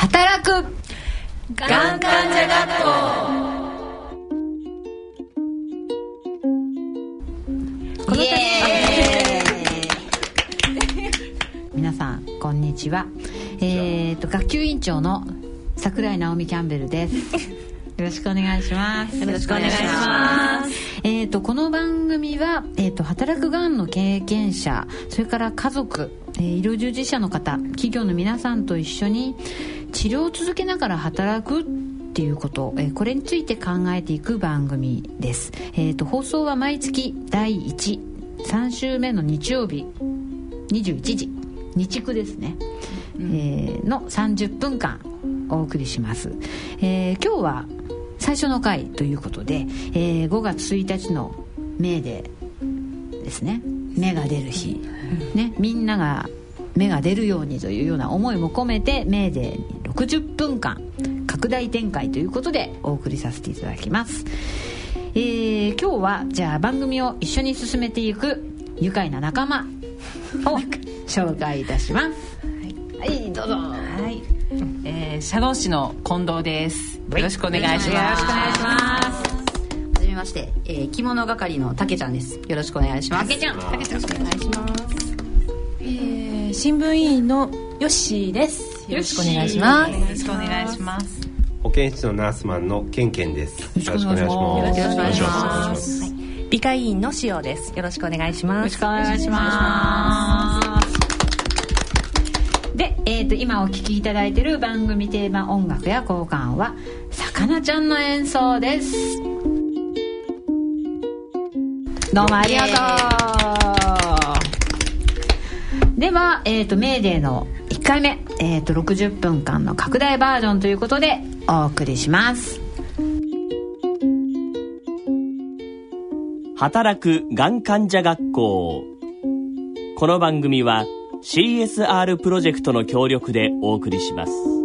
働く。がん患者学校こ。の度皆さんこんにちは。えー、と学級委員長の桜井直美キャンベルです。よろしくお願いします。よろしくお願いします。えー、とこの番組は、えー、と働くがんの経験者それから家族、えー医療従事者の方企業の皆さんと一緒に治療を続けながら働くっていうこと、えーこれについて考えていく番組です、えー、と放送は毎月第13週目の日曜日21時日区ですね、えーの30分間お送りします、えー今日は最初の回ということで、えー5月1日のメーデーですね芽が出る日、ね、みんなが芽が出るようにというような思いも込めてメーデーに60分間拡大展開ということでお送りさせていただきます、えー今日はじゃあ番組を一緒に進めていく愉快な仲間を紹介いたします。はい、どうぞ。はい、えー、社労士の近藤です。よろしくお願いします。よろしくお願いします。はじめまして、えー着物係のたけちゃんです。よろしくお願いします。たけちゃん。たけちゃんお願いします。えー新聞委員のヨッシーです。よろしくお願いします。よろしくお願いします。保健室のナースマンのケンケンです。よろしくお願いします。よろしくお願いします。美化委員の塩です。よろしくお願いします。よろしくお願いします。で、えー、と今お聴きいただいている番組テーマ音楽や交換はさかなちゃんの演奏です。どうもありがとう。では、えー、とメーデーの1回目、えー、と60分間の拡大バージョンということでお送りします。働くがん患者学校。この番組は CSR プロジェクトの協力でお送りします。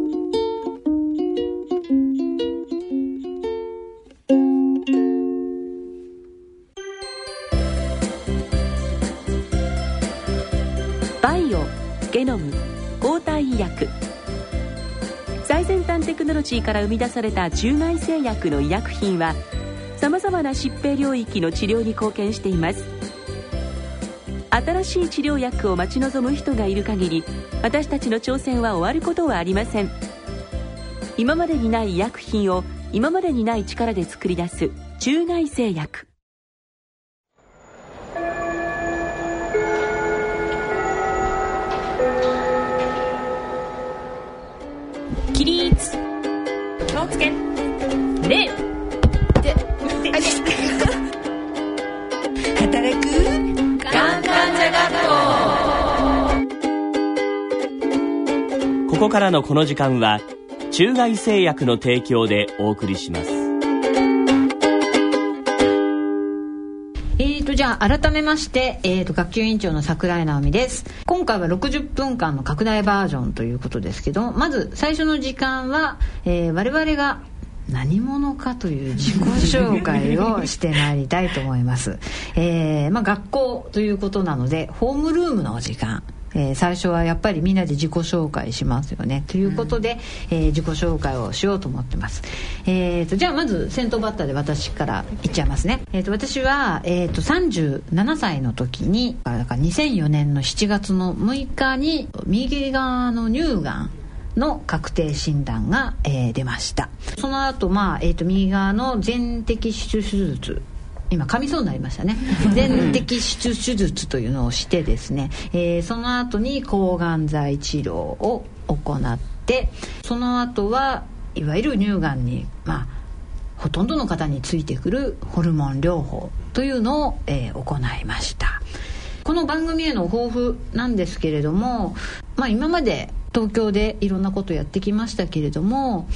端テクノロジーから生み出された中外製薬の医薬品はさまざまな疾病領域の治療に貢献しています。新しい治療薬を待ち望む人がいる限り私たちの挑戦は終わることはありません。今までにない医薬品を今までにない力で作り出す中外製薬。礼働くがん患者学校ここからのこの時間は中外製薬の提供でお送りしますえーと、じゃあ、改めまして、えーと、学級委員長の桜井直美です。今回は60分間の拡大バージョンということですけど、まず最初の時間は、えー我々が何者かという自己紹介をしてまいりたいと思います。えーまあ、学校ということなので、ホームルームのお時間。えー最初はやっぱりみんなで自己紹介しますよねということで、えー自己紹介をしようと思ってます、えー、とじゃあまず先頭バッターで私からいっちゃいますね、えー、と私は、えー、と37歳の時にだから2004年の7月の6日に右側の乳がんの確定診断が、えー出ました。その後、まあえー、と右側の全摘出手術今噛みそうになりましたね。全摘出手術というのをしてですね、えーその後に抗がん剤治療を行ってその後はいわゆる乳がんにまあほとんどの方についてくるホルモン療法というのを、えー行いました。この番組への抱負なんですけれども、まあ、今まで東京でいろんなことやってきましたけれども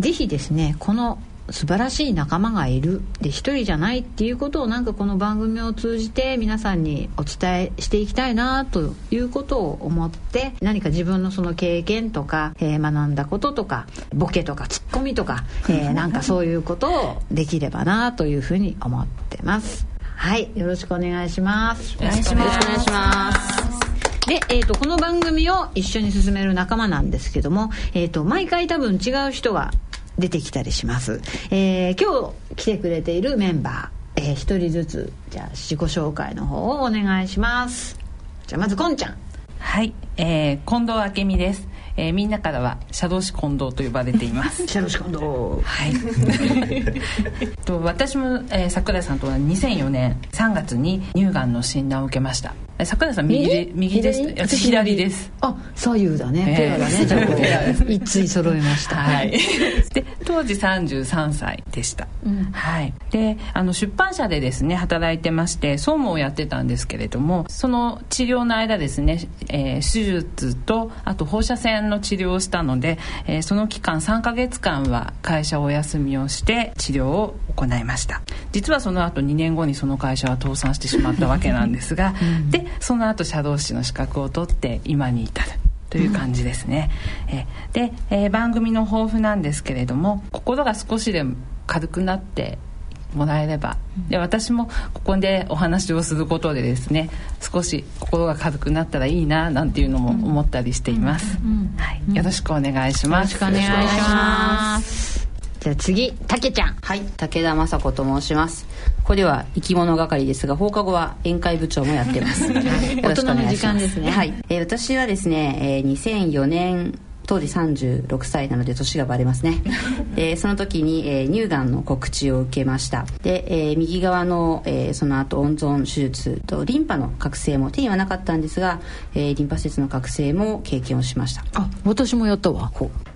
ぜひですねこの素晴らしい仲間がいる。で一人じゃないっていうことをなんかこの番組を通じて皆さんにお伝えしていきたいなということを思って何か自分のその経験とか、えー学んだこととかボケとかツッコミとか、えー なんかそういうことをできればなというふうに思ってます。はいよろしくお願いします。よろしくお願いしますで、えーと、この番組を一緒に進める仲間なんですけども、えーと、毎回多分違う人が出てきたりします、えー、今日来てくれているメンバー、えー、一人ずつじゃあ自己紹介の方をお願いします。じゃあまずこんちゃん。はい、えー、近藤明美です。えー、みんなからはシャドウシ近藤と呼ばれています。シャドウシ近藤はい。と私も、えー、桜井さんとは2004年3月に乳がんの診断を受けました桜井さん右で右です。私左です。あ左右だね、ペアだね。じゃあ一対揃いました。はい。で当時33歳でした、うん、はい。であの出版社でですね働いてまして総務をやってたんですけれどもその治療の間ですね、えー、手術とあと放射線の治療をしたので、えー、その期間3か月間は会社お休みをして治療を行いました。実はその後2年後にその会社は倒産してしまったわけなんですが、うん、でその後社労士の資格を取って今に至る。という感じですね、うん、えで、えー、番組の抱負なんですけれども心が少しでも軽くなってもらえればで私もここでお話をすることでですね少し心が軽くなったらいいななんていうのも思ったりしています、はい、よろしくお願いします。よろしくお願いしますじゃあ次たけちゃん。はい武田雅子と申します。ここでは生き物係ですが放課後は宴会部長もやってます。よろしくお願いします。ね。はい、えー、私はですね、えー、2004年当時36歳なので年がバレますね、えー、その時に、えー、乳がんの告知を受けました。で、えー、右側の、えー、その後温存手術とリンパの覚醒も手にはなかったんですが、えー、リンパ節の覚醒も経験をしました。あ私もやったわ。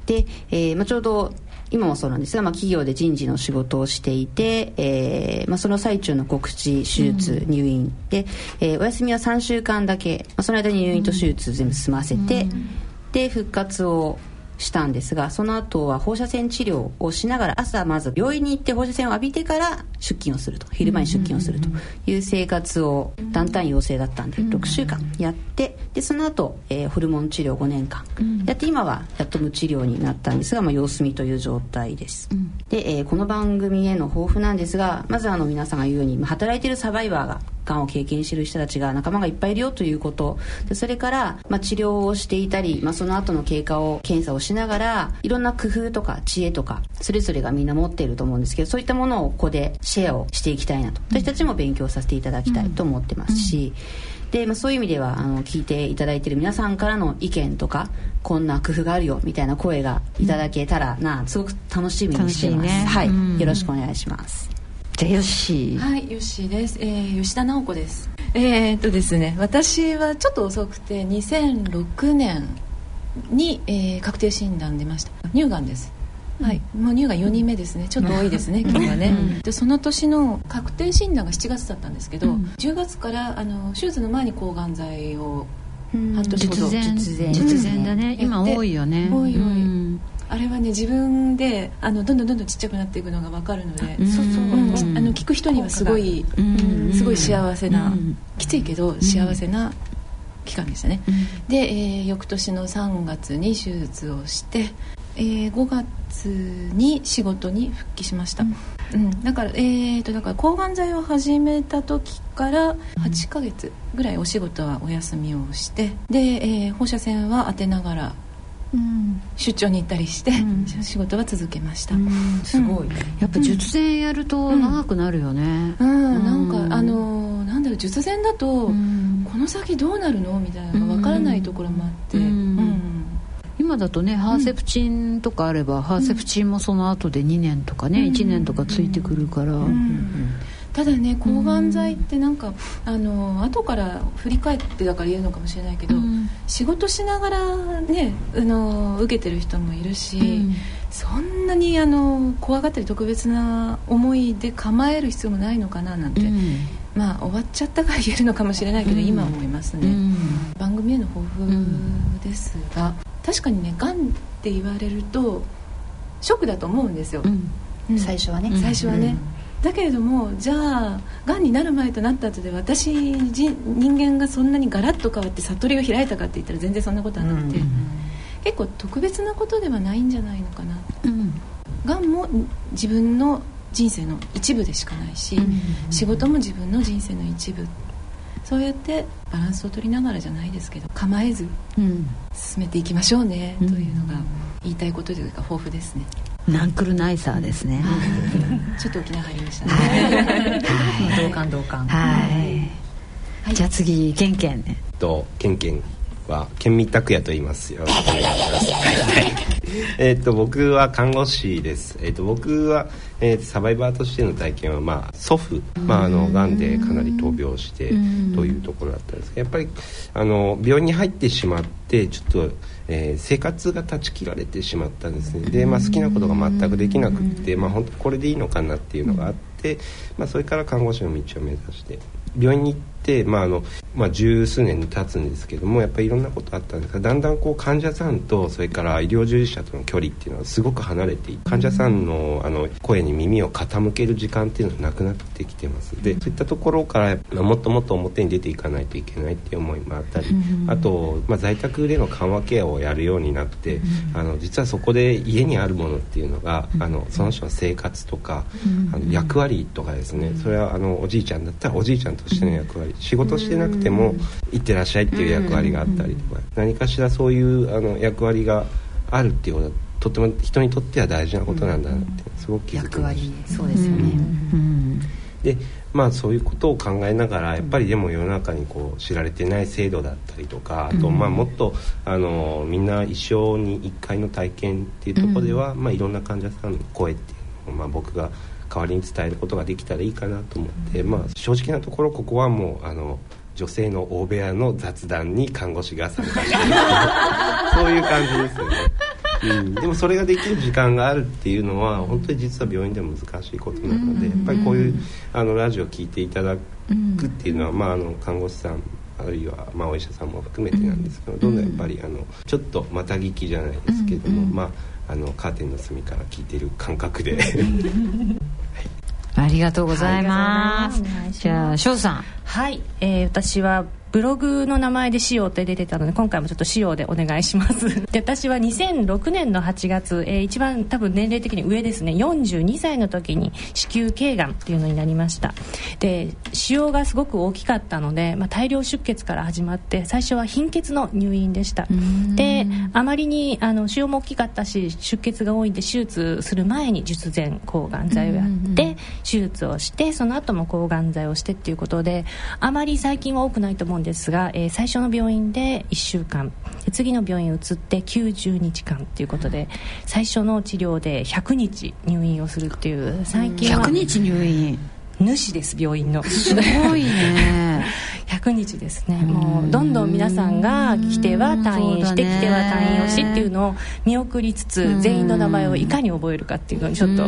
で、えーまあ、ちょうど今もそうなんですが、まあ、企業で人事の仕事をしていて、えーまあ、その最中の告知手術、入院で、えー、お休みは3週間だけ、まあ、その間に入院と手術全部済ませて、うん。で復活をしたんですがその後は放射線治療をしながら朝まず病院に行って放射線を浴びてから出勤をすると昼間に出勤をするという生活を団体陽性だったんで6週間やってでその後、えー、ホルモン治療5年間。やって今はやっと無治療になったんですが、まあ、様子見という状態です、で、えー、この番組への抱負なんですがまずあの皆さんが言うように働いているサバイバーががんを経験している人たちが仲間がいっぱいいるよということ。でそれから、まあ、治療をしていたり、まあ、その後の経過を検査をしながらいろんな工夫とか知恵とかそれぞれがみんな持っていると思うんですけどそういったものをここでシェアをしていきたいなと。私たちも勉強させていただきたいと思ってますし、で、まあ、そういう意味ではあの聞いていただいている皆さんからの意見とかこんな工夫があるよみたいな声がいただけたらな、すごく楽しみにしています、ね、はい、よろしくお願いしますじゃあよしはいよしです、えー、吉田直子です。えー、っとですね私はちょっと遅くて2006年に、えー、確定診断出ました。乳がんです。はい、もう乳がん4人目ですね。ちょっと多いですね、今日はね、でその年の確定診断が7月だったんですけど、うん、10月からあの手術の前に抗がん剤を半年ほど術前術前だね、今多いよね。多い多い、あれはね自分であのどんどんどんどんちっちゃくなっていくのが分かるので、そうそう、あの聞く人にはすごい、すごい幸せな、きついけど幸せな期間でしたね、で、えー、翌年の3月に手術をしてえー、5月に仕事に復帰しました、うん、うん、だからえーとだから抗がん剤を始めた時から8ヶ月ぐらいお仕事はお休みをしてで、えー、放射線は当てながらうん、出張に行ったりして、うん、仕事は続けました、うん、すごい、やっぱ術前やると長くなるよね。うん、なんかあのなんだろう術前だと、この先どうなるのみたいなのが分からないところもあって、うん。今だとねハーセプチンとかあれば、うん、ハーセプチンもその後で2年とかね、うん、1年とかついてくるから、ただね抗がん剤ってなんか、あの後から振り返ってだから言えるのかもしれないけど、仕事しながらねあの受けてる人もいるし、そんなにあの怖がったり特別な思いで構える必要もないのかななんて、まあ終わっちゃったから言えるのかもしれないけど、今思いますね、番組への抱負ですが、確かにねがんって言われるとショックだと思うんですよ、うん、最初はね。最初はね、だけれどもじゃあがんになる前となった後で私人間がそんなにガラッと変わって悟りを開いたかって言ったら全然そんなことはなくて、うん、結構特別なことではないんじゃないのかな、うん、がんも自分の人生の一部でしかないし、うん、仕事も自分の人生の一部。そうやってバランスを取りながらじゃないですけど構えず進めていきましょうね、というのが言いたいことというか抱負ですね。ナンクルナイサーですね。ちょっと沖縄入りましたね。同感同感。はい。じゃあ次ケンケンね。とケンケンは県民拓也と言いますよ。えっと僕は看護師です。えっ、ー、と僕は、えー、サバイバーとしての体験はまあ祖父まああの癌でかなり闘病してというところだったんですけど、やっぱりあの病院に入ってしまってちょっと。えー、生活が断ち切られてしまったんですね。で、まあ、好きなことが全くできなくって、まあ、本当これでいいのかなっていうのがあって、まあ、それから看護師の道を目指して病院に行って、まああのまあ、十数年経つんですけどもやっぱりいろんなことあったんですがだんだんこう患者さんとそれから医療従事者との距離っていうのはすごく離れてい患者さんのあの声に耳を傾ける時間っていうのはなくなってきてます。でそういったところから、まあ、もっともっと表に出ていかないといけないっていう思いもあったり、あと、まあ、在宅での緩和ケアをやるようになって、あの実はそこで家にあるものっていうのが、あのその人の生活とか、あの役割とかですね。それはあのおじいちゃんだったらおじいちゃんとしての役割。仕事してなくても行ってらっしゃいっていう役割があったりとか。何かしらそういうあの役割があるっていうことはとても人にとっては大事なことなんだなってすごく気づきました。そうですよね、でまあそういうことを考えながらやっぱりでも世の中にこう知られてない制度だったりとかあとまあもっとあのみんな一生に一回の体験っていうところでは、まあいろんな患者さんの声っていうのをまあ僕が代わりに伝えることができたらいいかなと思って、まあ、正直なところここはもうあの女性の大部屋の雑談に看護師が参加している。そういう感じですよね。うん、でもそれができる時間があるっていうのは本当に実は病院でも難しいことなのでやっぱりこういうあのラジオを聞いていただくっていうのは、まあ、あの看護師さんあるいは、まあ、お医者さんも含めてなんですけどどん。どんやっぱりあのちょっとまた聞きじゃないですけども、まああのカーテンの隅から聞いてる感覚でありがとうございます。じゃあ翔さん。はい、えー、私はブログの名前で「しよう」って出てたので今回もちょっと「しよう」でお願いします。で私は2006年の8月、えー、一番多分年齢的に上ですね。42歳の時に子宮頸がんっていうのになりました。で腫瘍がすごく大きかったので、まあ、大量出血から始まって最初は貧血の入院でした。であまりにあの腫瘍も大きかったし出血が多いんで手術する前に術前抗がん剤をやって手術をしてその後も抗がん剤をしてっていうことであまり最近は多くないと思うんんですが、えー、最初の病院で1週間次の病院移って90日間ということで最初の治療で100日入院をするっていう最近は100日入院。主です病院の。すごいね。100日ですね。もうどんどん皆さんが来ては退院して、来ては退院をしっていうのを見送りつつ全員の名前をいかに覚えるかっていうのにちょっと。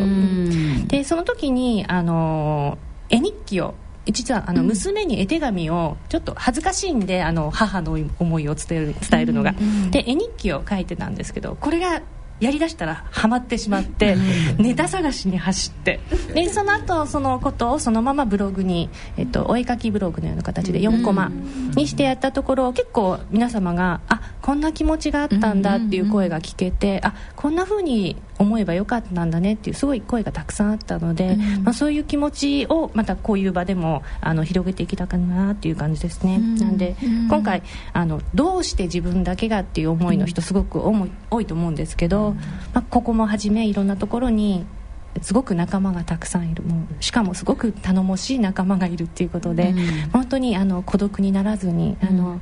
でその時にあの絵日記を実はあの娘に絵手紙をちょっと恥ずかしいんであの母の思いを伝える伝えるのが、で絵日記を書いてたんですけどこれがやりだしたらハマってしまってネタ探しに走って。でその後そのことをそのままブログに、えっと、お絵かきブログのような形で4コマにしてやったところ結構皆様があこんな気持ちがあったんだっていう声が聞けてあこんな風に思えばよかったんだねっていうすごい声がたくさんあったので、まあ、そういう気持ちをまたこういう場でもあの広げていきたかなっていう感じですね。なんで今回あのどうして自分だけがっていう思いの人すごく多いと思うんですけどまあ、ここもはじめいろんなところにすごく仲間がたくさんいる。もうしかもすごく頼もしい仲間がいるっていうことで、うん、本当にあの孤独にならずに、あの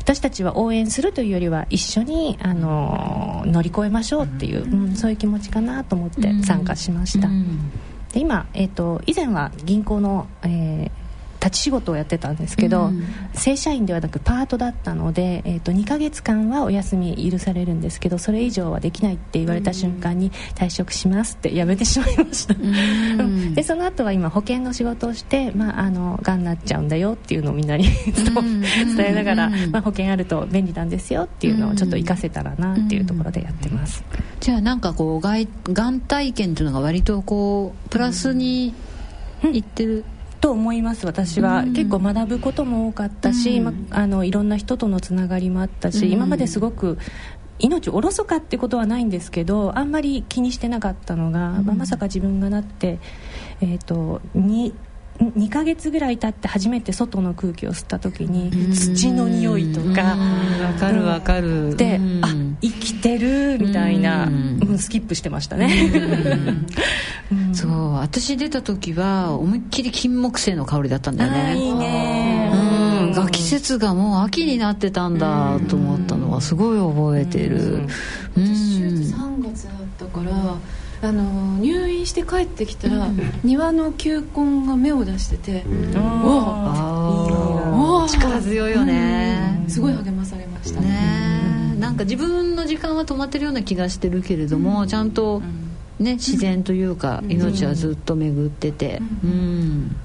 私たちは応援するというよりは一緒にあの乗り越えましょうっていう、うん、そういう気持ちかなと思って参加しました。で今、えーと、以前は銀行の、えー、立ち仕事をやってたんですけど、うん、正社員ではなくパートだったので、えー、と2ヶ月間はお休み許されるんですけどそれ以上はできないって言われた瞬間に退職しますって辞めてしまいました、うん、でその後は今保険の仕事をして、まあ、あのがんになっちゃうんだよっていうのをみんなに 伝えながら、まあ、保険あると便利なんですよっていうのをちょっと活かせたらなっていうところでやってます、じゃあなんかこうがん体験というのが割とこうプラスにいってる、と思います私は、うん、結構学ぶことも多かったし、うん、ま、あのいろんな人とのつながりもあったし、うん、今まですごく命おろそかってことはないんですけどあんまり気にしてなかったのが、まあ、まさか自分がなって、えーと、に2ヶ月ぐらい経って初めて外の空気を吸った時に土の匂いとか。わかるわかる。であ生きてるみたいなうん。スキップしてましたね。そう私出た時は思いっきり金木犀の香りだったんだよね。いいね。うん。が季節がもう秋になってたんだと思ったのはすごい覚えてる。うん。3月だったからあの入院して帰ってきたら、庭の球根が芽を出してて、ああ力強いよね、すごい励まされました。ねなんか自分の時間は止まってるような気がしてるけれども、ちゃんと、ね、自然というか、命はずっと巡ってて。うん。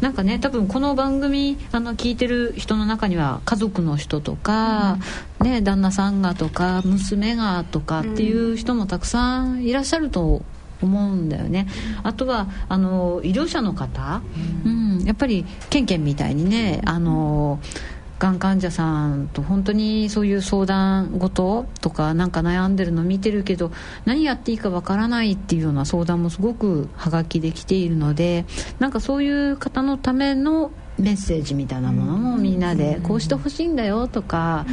なんかね多分この番組あの聞いてる人の中には家族の人とか、ね、旦那さんがとか娘がとかっていう人もたくさんいらっしゃると思うんだよね。あとはあの医療者の方、うん、やっぱりケンケンみたいにねあのがん患者さんと本当にそういう相談事とかなんか悩んでるの見てるけど何やっていいかわからないっていうような相談もすごくはがきできているのでなんかそういう方のためのメッセージみたいなものもみんなでこうしてほしいんだよとか、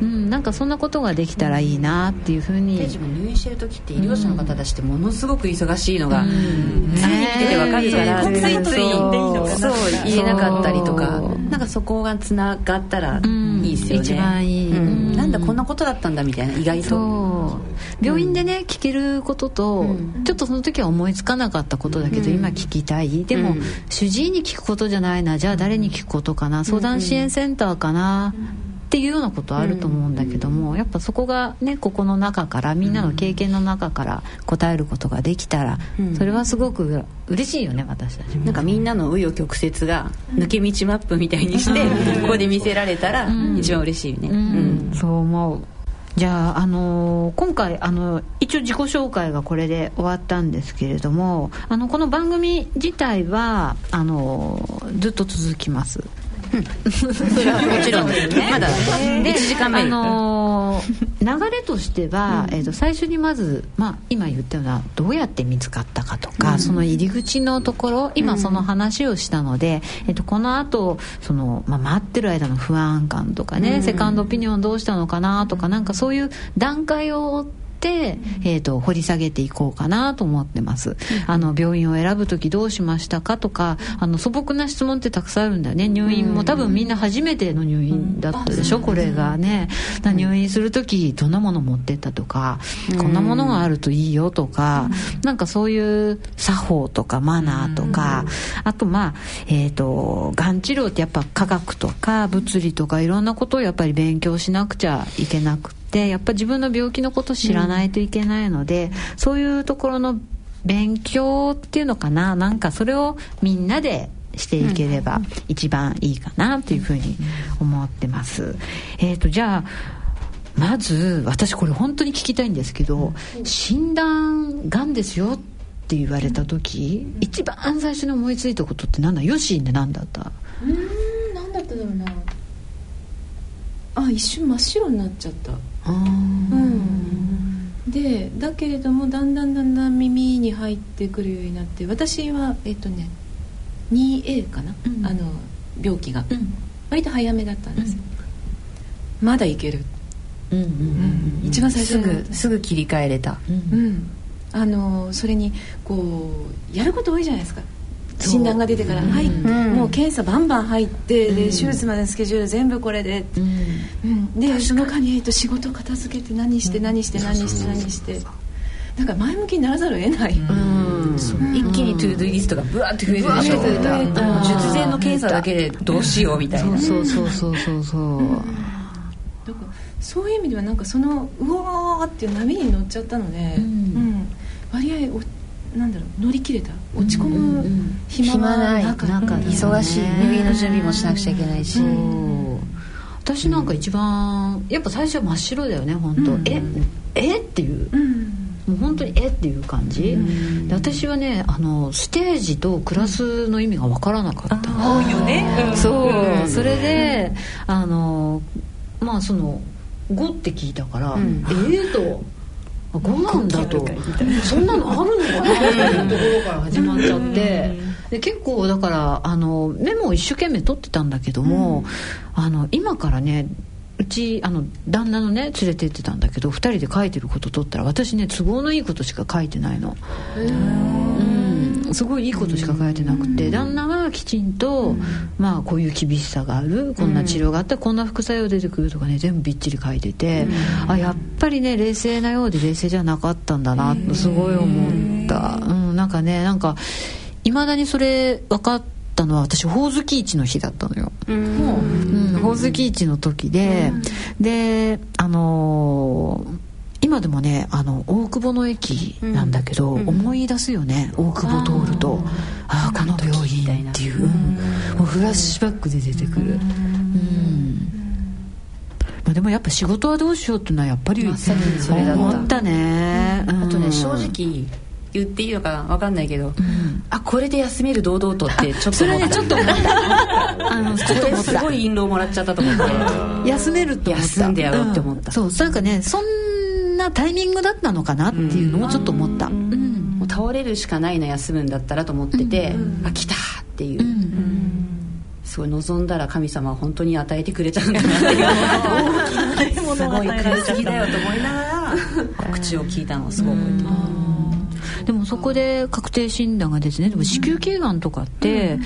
うん、なんかそんなことができたらいいなっていうふうに。自分入院してる時って医療者の方たちってものすごく忙しいのが、うん。常に見ててわかるから、ねついついそうそう。言えなかったりとかなんかそこがつながったらいいですよね、一番いい。うん。なんだこんなことだったんだみたいな意外と。そう。病院でね、聞けることと、ちょっとその時は思いつかなかったことだけど、今聞きたい。でも、うん。主治医に聞くことじゃないな。じゃあ誰に聞くことかな相談支援センターかな、っていうようなことあると思うんだけども、やっぱそこがねここの中からみんなの経験の中から答えることができたら、うん。それはすごく嬉しいよね私たちも。なんかみんなの紆余曲折が抜け道マップみたいにしてここで見せられたら一番嬉しいよね、うん。そう思うじゃあ、あのー今回あの一応自己紹介がこれで終わったんですけれどもあのこの番組自体はあのーずっと続きます。それはもちろんですね。まだ1時間目あのー流れとしては、えー、と最初にまず、まあ、今言ったようなどうやって見つかったかとか、その入り口のところ今その話をしたので、えー、とこの後その、まあ、待ってる間の不安感とかね、セカンドオピニオンどうしたのかなとかなんかそういう段階を追ってえー、と掘り下げていこうかなと思ってます、あの病院を選ぶ時どうしましたかとかあの素朴な質問ってたくさんあるんだよね。入院も多分みんな初めての入院だったでしょ、これがね。入院する時どんなもの持ってったとか、こんなものがあるといいよとか、なんかそういう作法とかマナーとか、あとまあえっ、とがん治療ってやっぱ科学とか物理とかいろんなことをやっぱり勉強しなくちゃいけなくてやっぱ自分の病気のこと知らないといけないので、そういうところの勉強っていうのかななんかそれをみんなでしていければ一番いいかなというふうに思ってます。えっ、とじゃあまず私これ本当に聞きたいんですけど、診断がんですよって言われた時、一番最初に思いついたことって何だ？ヨッシーって何だった？うん何だっただろうなあ一瞬真っ白になっちゃった。うん。でだけれどもだんだんだんだん耳に入ってくるようになって私はえっとね 2A かな、うん。あの病気が、うん。割と早めだったんですよ、まだいける、うんうんうん一番最初すぐすぐ切り替えれた。うん。うん。あのそれにこうやること多いじゃないですか診断が出てから、はい、ん。もう検査バンバン入って、で手術までのスケジュール全部これで、うん、でその間に、えっと、仕事片付けて何して何して何して何して。なんか前向きにならざるを得ない、一気に to-do list がブワーって増えるでしょ術前の検査だけでどうしようみたいな。そうそうそうそうそう。だからそういう意味ではなんかそのうわーっていう波に乗っちゃったので、割合おなんだろう乗り切れた？落ち込うんうん。うむん暇はなかった、な。かった忙しい。入院の準備もしなくちゃいけないし、私なんか一番やっぱ最初は真っ白だよね本当、うんええ？っていう。うん。もう本当にえ？っていう感じ、で私はねあのステージとクラスの意味が分からなかった。多いよね。そう、それであのまあその5って聞いたから、ん。ええと5なんだと。そんなのあるのかなっていうところから始まっちゃって。で結構だからあのメモを一生懸命取ってたんだけども、あの今からねうちあの旦那のね連れて行ってたんだけど2人で書いてること取ったら私ね都合のいいことしか書いてないの。うんすごいいいことしか書いてなくて旦那はきちんと、まあこういう厳しさがあるこんな治療があったこんな副作用出てくるとかね全部びっちり書いてて、あやっぱりね冷静なようで冷静じゃなかったんだなとすごい思った、うん、なんかねなんかいまだにそれ分かったのは私ほおずき市の日だったのよ、うん、ほおずき市の時で、であのー今でもねあの大久保の駅なんだけど、うん、思い出すよね大久保通ると。ああこの病院っていう、うん、もうフラッシュバックで出てくる、うん。まあ、でもやっぱ仕事はどうしようっていうのはやっぱり、ま、それだ思ったね、あとね正直言っていいのか分かんないけど、うん、あこれで休める堂々とってちょっと思った。それねちょっと思った。あのちょっとすごい印籠もらっちゃったと思って 休めると思った。休んでやろうって思った、うん、そうなんかねそんなタイミングだったのかなっていうのもちょっと思った、うん、もう倒れるしかないの休むん。だったらと思ってて、うん、あ来たっていう、すごい望ん。だら神様は本当に与えてくれちゃうん。だなっていうすごい苦しぎだよと思いながら告知を聞いたのをすごい覚えてるでもそこで確定診断がですねでも子宮頸がん。とかって、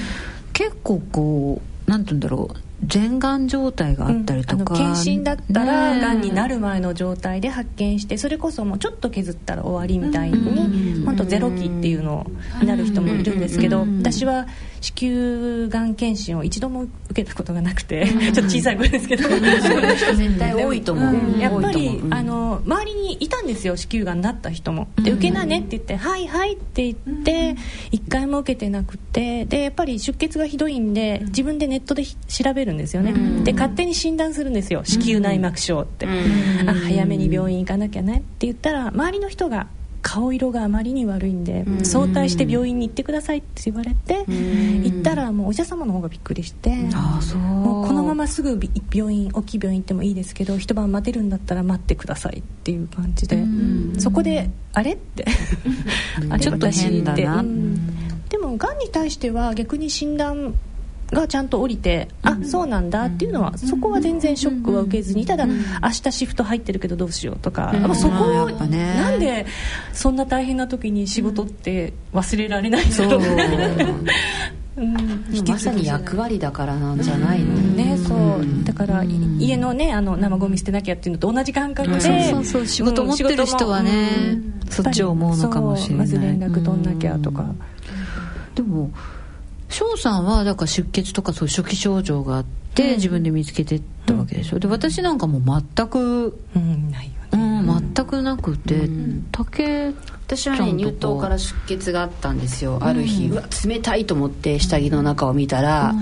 結構こうなん。て言うん。だろう前がん状態があったりとか、うん、検診だったらがんになる前の状態で発見してそれこそもうちょっと削ったら終わりみたいに本当ゼロ期っていうのになる人もいるんですけど私は子宮がん検診を一度も受けたことがなくて ちょっと小さい声ですけど。絶対多いと思う、やっぱり、あの周りにいたんですよ子宮がんになった人も。で受けなねって言って「はいはい」って言って一回も受けてなくてでやっぱり出血がひどいんで自分でネットで調べるんですよね。で勝手に診断するんですよ子宮内膜症って。あ早めに病院行かなきゃねって言ったら周りの人が顔色があまりに悪いんで早退して病院に行ってくださいって言われて行ったらもうお医者様の方がびっくりしてもうこのまますぐ病院大きい病院行ってもいいですけど一晩待てるんだったら待ってくださいっていう感じでそこであれってあれ ちょっと変だな。でもがんに対しては逆に診断がちゃんと降りて、うん、あそうなんだっていうのはそこは全然ショックは受けずにただ、明日シフト入ってるけどどうしようとか、うん、そこを、ね、なんでそんな大変な時に仕事って忘れられないんだろう、うん、まさに役割だからなんじゃないの、ね。そう。だから、家のねあの生ゴミ捨てなきゃっていうのと同じ感覚で、そうそう仕事持ってる人はね、そっちを思うのかもしれない。まず連絡取んなきゃとか、でも翔さんはだから出血とかそう初期症状があって、自分で見つけてったわけでしょ、うん、で私なんかもう全く、うん、ないよね、うん、全くなくて、うん、竹私はね乳頭から出血があったんですよある日、うわ冷たいと思って下着の中を見たら、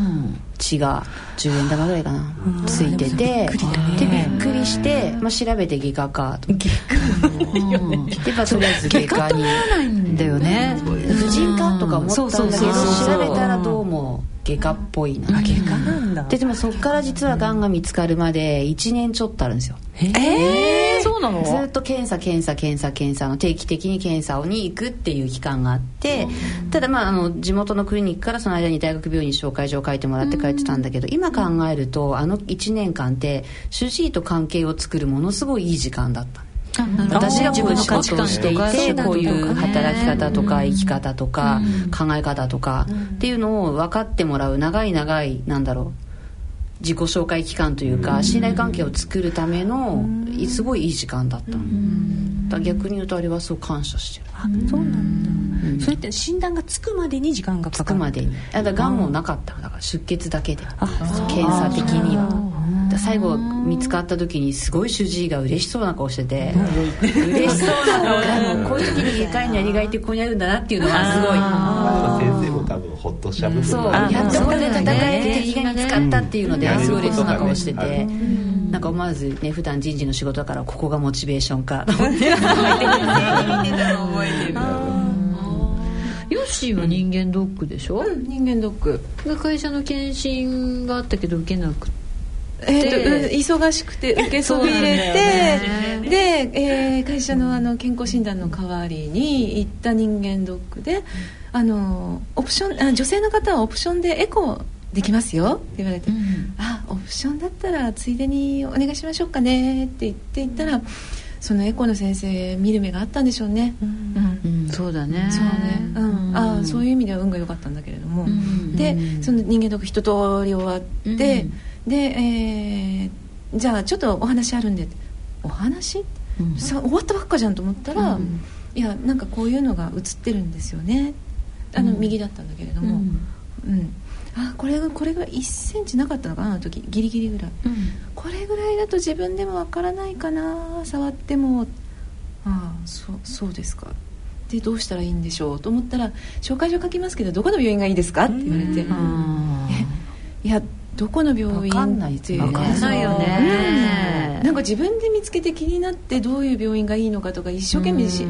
血が10円玉ぐらいかな、ついててでびっくりして、まあ、調べて外科か。と外科でまあとりあえず外科に。外科ないんだよね。婦人科とか思ったんだけど調べたらどうも外科っぽいな。外科なんだ。ででもそこから実はがんが見つかるまで1年ちょっとあるんですよ。ええー、そうなの？ずっと検査検査検査検査の定期的に検査をに行くっていう期間があってただまああの地元のクリニックからその間に大学病院に紹介状を書いてもらって帰ってたんだけど今考えるとあの1年間って主治医と関係を作るものすごいいい時間だった私がこういう仕事をしていてこういう働き方とか生き方とか考え方とかっていうのを分かってもらう長い長いなんだろう自己紹介期間というか信頼関係を作るためのすごいいい時間だっただ逆に言うとあれはすごく感謝してる。あそうなんだ、それって診断がつくまでに時間がかかるつくまでに。だからがんもなかっただから出血だけで。検査的には最後見つかった時にすごい主治医が嬉しそうな顔してて嬉しそうな顔。でこういう時に外科医のやりがいってここにあるんだなっていうのがすごい。先生も多分ほっとした部分そうやっとこれで戦える敵が見つかったっていうのですごい嬉しそうな顔してて、なんか思わずね普段人事の仕事だからここがモチベーションか。と思ってヨッシーは人間ドックでしょ、うん、人間ドック。会社の検診があったけど受けなくてえーと、忙しくて受けそびれて、ね、で、えー、会社のあの健康診断の代わりに行った人間ドックであのオプションあ女性の方はオプションでエコーできますよって言われて、うん、あオプションだったらついでにお願いしましょうかねって言って言ったら、そのエコの先生見る目があったんでしょうね、うん、うん、そうだね。そうね、うん、ああそういう意味では運が良かったんだけれども、でその人間ドック一通り終わって、で、えー、じゃあちょっとお話あるんで。お話、さ終わったばっかじゃんと思ったら、いやなんかこういうのが映ってるんですよね。あの、右だったんだけれども。うん。あこれがこれが1センチなかったのかなあの時。ギリギリぐらい、うん、これぐらいだと自分でもわからないかな触っても。ああそうそうですか。でどうしたらいいんでしょうと思ったら紹介状書きますけどどこの病院がいいですかって言われて。えいやどこの病院かんないって分かんないよね、うん、なんか自分で見つけて気になってどういう病院がいいのかとか一生懸命し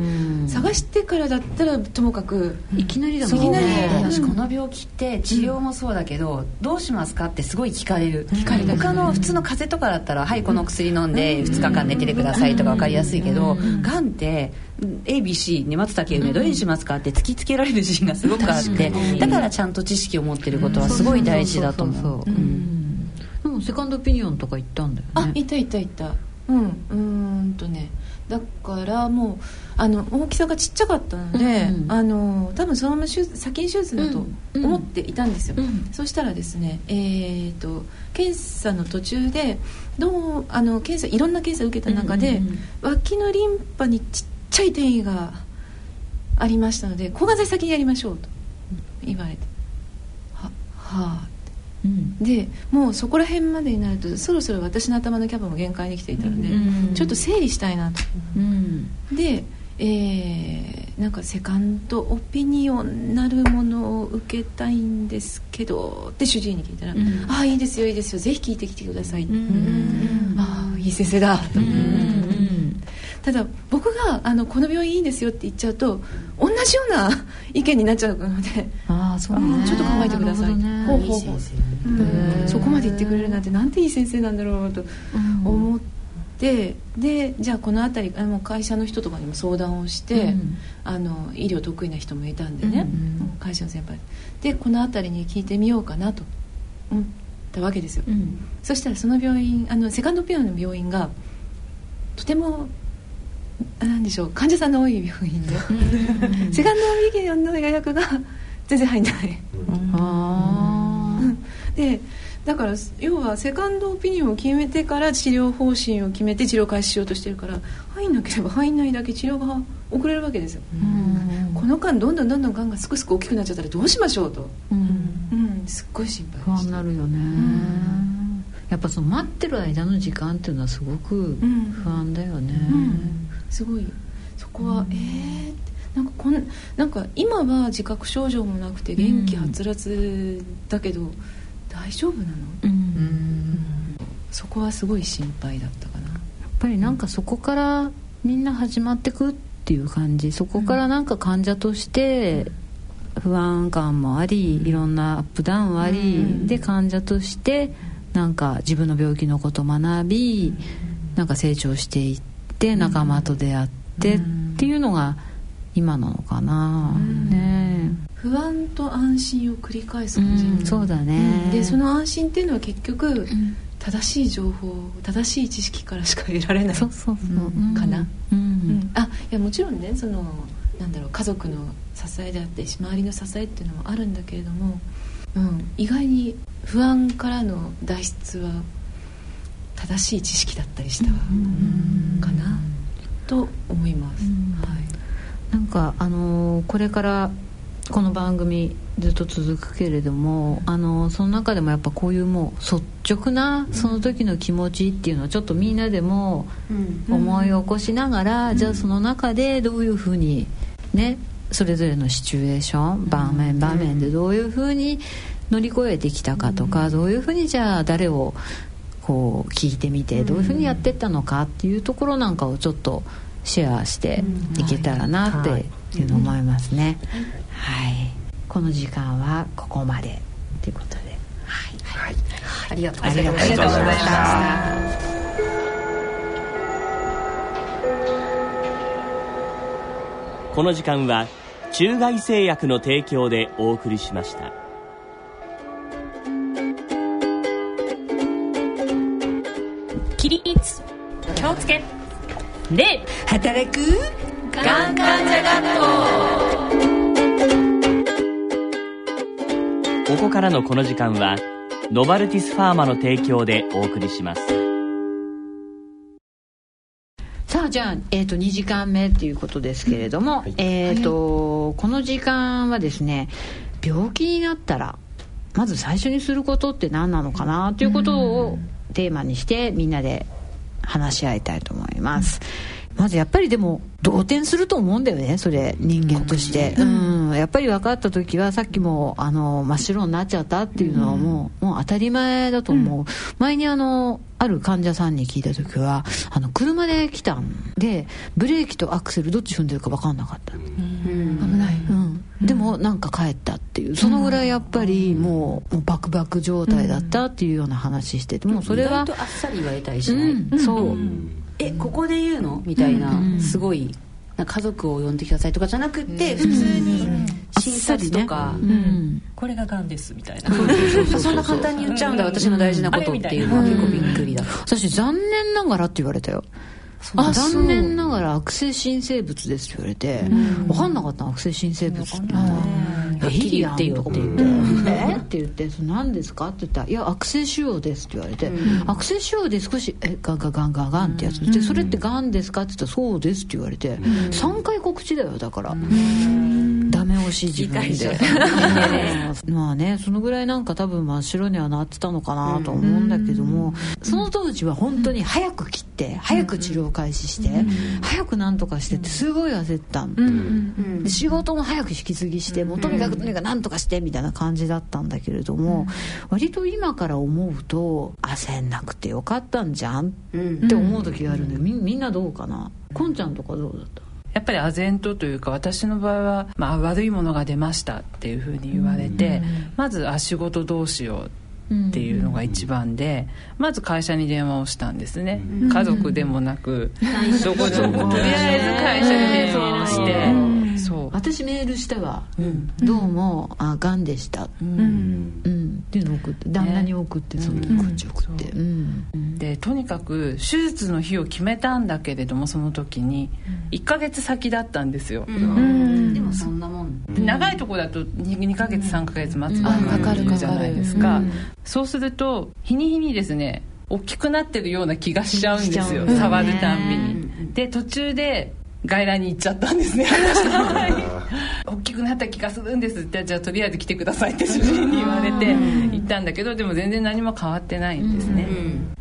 探してからだったらともかくいきなりだもんね。私この病気って治療もそうだけど、どうしますかってすごい聞かれる。聞かれる。他の普通の風邪とかだったら「はいこの薬飲んで2日間寝ててください」とか分かりやすいけどがん。って ABC 根松竹梅どれにしますかって突きつけられる自信がすごくあってだからちゃんと知識を持ってることはすごい大事だと思うセカンドオピニオンとか行ったんだよね。あ行った行った行った。うんうんとね。だからもうあの大きさがちっちゃかったので、うんあの多分そのまま手術先に手術だと思っていたんですよ、うん。うん、そしたらですね、えーと、検査の途中でどうあの検査いろんな検査を受けた中で、うんうんうん、脇のリンパにちっちゃい転移がありましたので抗がん剤先にやりましょうと言われて。ははあうん、でもうそこら辺までになるとそろそろ私の頭のキャパも限界に来ていたので、うん、ちょっと整理したいなと、うん、で、えー、なんかセカンドオピニオンなるものを受けたいんですけどって主治医に聞いたら「ああいいですよいいですよぜひ聞いてきてください」ああいい先生だ。と。ただ僕があのこの病院いいですよって言っちゃうと同じような意見になっちゃうのであそう、ね、ちょっと考えてください、ね、ほうほうほうそこまで言ってくれるなん。てなん。ていい先生なん。だろうと思って、うん、でじゃあこの辺りあの会社の人とかにも相談をして、うん、あの医療得意な人もいたんでね、うん、会社の先輩。でこの辺りに聞いてみようかなと思ったわけですよ、そしたらその病院あのセカンドピアノの病院がとてもなんでしょう患者さんの多い病院で。セカンドオピニオンの予約が全然入んない、でだから要はセカンドオピニオンを決めてから治療方針を決めて治療開始しようとしてるから入んなければ入んないだけ治療が遅れるわけですよ。この間どんどんどんどんがんがすくすく大きくなっちゃったらどうしましょうと、うん、うん、すっごい心配不安になるよね、やっぱその待ってる間の時間っていうのはすごく不安だよね、うん。すごい。そこは、うん、えーなんかこんなんか今は自覚症状もなくて元気はつらつだけど、うん、大丈夫なの、うん、そこはすごい心配だったかな。やっぱりなんかそこからみんな始まってくっていう感じ。そこからなんか患者として不安感もありいろんなアップダウンあり、で患者としてなんか自分の病気のことを学びなんか成長していってって仲間と出会ってっていうのが今なのかな、ね。不安と安心を繰り返す感じ、うん、そうだね、でその安心っていうのは結局、正しい情報正しい知識からしか得られないそうそうそう。かな、うん、あいやもちろんねそのなんだろう家族の支えであって周りの支えっていうのもあるんだけれども、うん、意外に不安からの脱出は正しい知識だったりしたかな。と思います、はい、なんかあのー、これからこの番組ずっと続くけれども、あのその中でもやっぱこういうもう率直なその時の気持ちっていうのをちょっとみんなでも思い起こしながら、うん、じゃあその中でどういうふうにねそれぞれのシチュエーション場面場面でどういうふうに乗り越えてきたかとか、どういうふうにじゃあ誰をこう聞いてみてどういうふうにやってったのかっていうところなんかをちょっとシェアしていけたらなってい。うの思いますね、はい、この時間はここまでということで。はい、はい。ありがとうございました。この時間は中外製薬の提供でお送りしました。起立。気をつけで働く？がん患者学校ここからのこの時間はノバルティスファーマの提供でお送りします。さあじゃあ、えー、と2時間目っていうことですけれども、はい、えーと、はい、この時間はですね病気になったらまず最初にすることって何なのかなということをテーマにしてみんなで話し合いたいと思います。まずやっぱりでも動転すると思うんだよねそれ人間として、うん、やっぱり分かった時はさっきもあの真っ白になっちゃったっていうのはもう,、もう当たり前だと思う、うん、前にあのある患者さんに聞いた時はあの車で来たんでブレーキとアクセルどっち踏んでるか分かんなかった、うん、危ない、うん、でもなんか帰ったっていう。そのぐらいやっぱりもうもうバクバク状態だったっていうような話してて。もうそれは意外とあっさり言われたりしない、うん、そう、えここで言うの？みたいな、すごい家族を呼んでくださいとかじゃなくて、普通に診察とか、これががんですみたいな。そん。な簡単に言っちゃうんだ、私の大事なことっていうのは結構びっくりだ。私残念ながらって言われたよ残念ながら悪性新生物ですって言われて、分かんなかった悪性新生物って。はっきり言ってよって言って「え？っ?」て言って「何ですか?」って言ったら「いや悪性腫瘍です」って言われて「悪性腫瘍で少しえガンガンガンガンガン」ってやつ。で「それってがんですか?」って言ったら「そうです」って言われて3回告知だよだから。ダメ押し自分で。まあねそのぐらいなんか多分真っ白にはなってたのかなと思う。んだけどもその当時は本当に早く切って早く治療開始して早くなんとかしてってすごい焦ったん。仕事も早く引き継ぎしてもうとにかくとにかく何とかしてみたいな感じだったんだけれども割と今から思うと焦んなくてよかったんじゃんって思う時があるのよ。みみんなどうかな？こんちゃんとかどうだった？やっぱり唖然とというか私の場合は、まあ、悪いものが出ましたっていうふうに言われて、まずあ仕事どうしようっていうのが一番で、まず会社に電話をしたんですね、家族でもなく、どこでもとりあえず会社に電話をして。そう。私メールしたわ、うん、どうもあがんでした。うん、うん、っていうのを送って旦那に送って、そのこっち送って、う。ん。でとにかく手術の日を決めたんだけれどもその時に1か月先だったんですよ、でもそんなもん。長いとこだと 2, 2ヶ月3か月待つのがるじゃないですか、そうすると日に日にですね大きくなってるような気がしちゃうんですよ。触るたんびに。で途中で外来に行っちゃったんですね。大きくなった気がするんです。ってじゃあとりあえず来てくださいって主治医に言われて行ったんだけどでも全然何も変わってないんですね、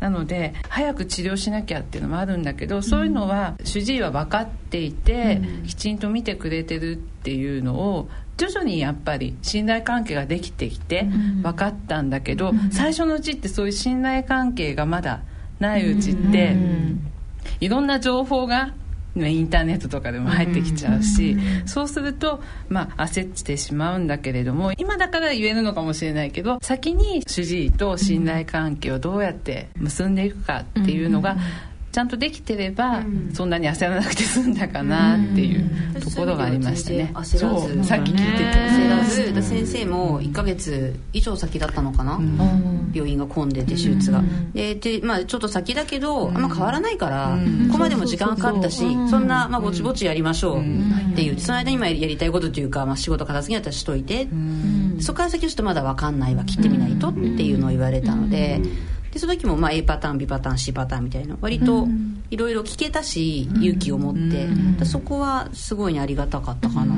なので早く治療しなきゃっていうのもあるんだけどそういうのは主治医は分かっていて、きちんと見てくれてるっていうのを徐々にやっぱり信頼関係ができてきて分かったんだけど、最初のうちってそういう信頼関係がまだないうちって、いろんな情報がインターネットとかでも入ってきちゃうし、そうすると、まあ、焦ってしまうんだけれども今だから言えるのかもしれないけど先に主治医と信頼関係をどうやって結んでいくかっていうのが、ちゃんとできてれば、そんなに焦らなくて済んだかなっていうところがありましたね、焦らずさっき聞いてて。焦らず。先生も1か月以上先だったのかな、病院が混んでて手術が、でで、まあ、ちょっと先だけど、あんま変わらないから、ここまでも時間かかったしそんな、まあ、ぼちぼちやりましょうっていう。その間に今やりたいことというか、まあ、仕事片付けだったらしといて、そこから先ちょっとまだ分かんないわ。切ってみないとっていうのを言われたので。でその時もまあ A パターン B パターン C パターンみたいな割といろいろ聞けたし、勇気を持って、そこはすごいありがたかったかな、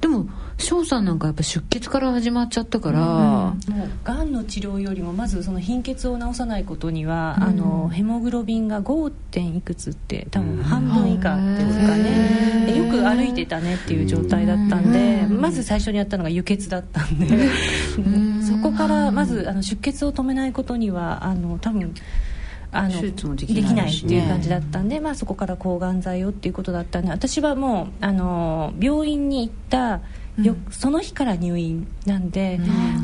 でも翔さんなんかやっぱ出血から始まっちゃったから、もうがんの治療よりもまずその貧血を治さないことには、あのヘモグロビンが 5. 点いくつって多分半分以下ですかね、よく歩いてたねっていう状態だったんで、まず最初にやったのが輸血だったんで、そこからまずあの出血を止めないことにはあの多分あのできないっていう感じだったんで、まあ、そこから抗がん剤をっていうことだったんで私はもうあの病院に行ったよその日から入院なんで、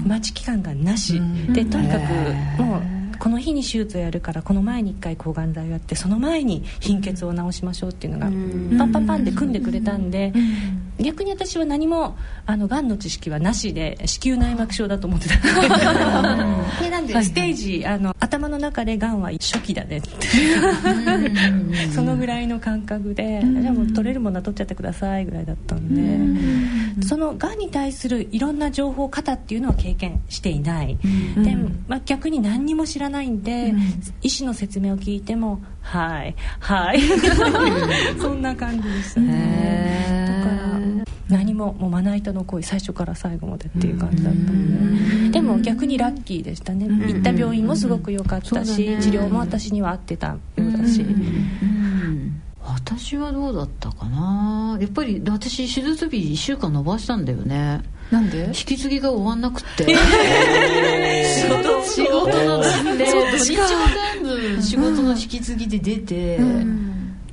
待ち期間がなし、でとにかくもうこの日に手術をやるからこの前に1回抗がん剤をやってその前に貧血を治しましょうっていうのがパンパンパンって組んでくれたんで逆に私は何もあのがんの知識はなしで子宮内膜症だと思ってた。ん。でなんでステージあの頭の中でがんは初期だねってそのぐらいの感覚でじゃあもう取れるものは取っちゃってくださいぐらいだったんでそのがんに対するいろんな情報方っていうのは経験していない。で、まあ、逆に何にも知らないんで医師の説明を聞いても「はいはい」そんな感じでしたね。だから何ももうまな板の行為最初から最後までっていう感じだったので。でも逆にラッキーでしたね。行った病院もすごく良かったし、治療も私には合ってたようだし。私はどうだったかな。やっぱり私手術日1週間延ばしたんだよねなんで？引き継ぎが終わんなくて、仕事 仕事ので土日も全部仕事の引き継ぎで出て、うん。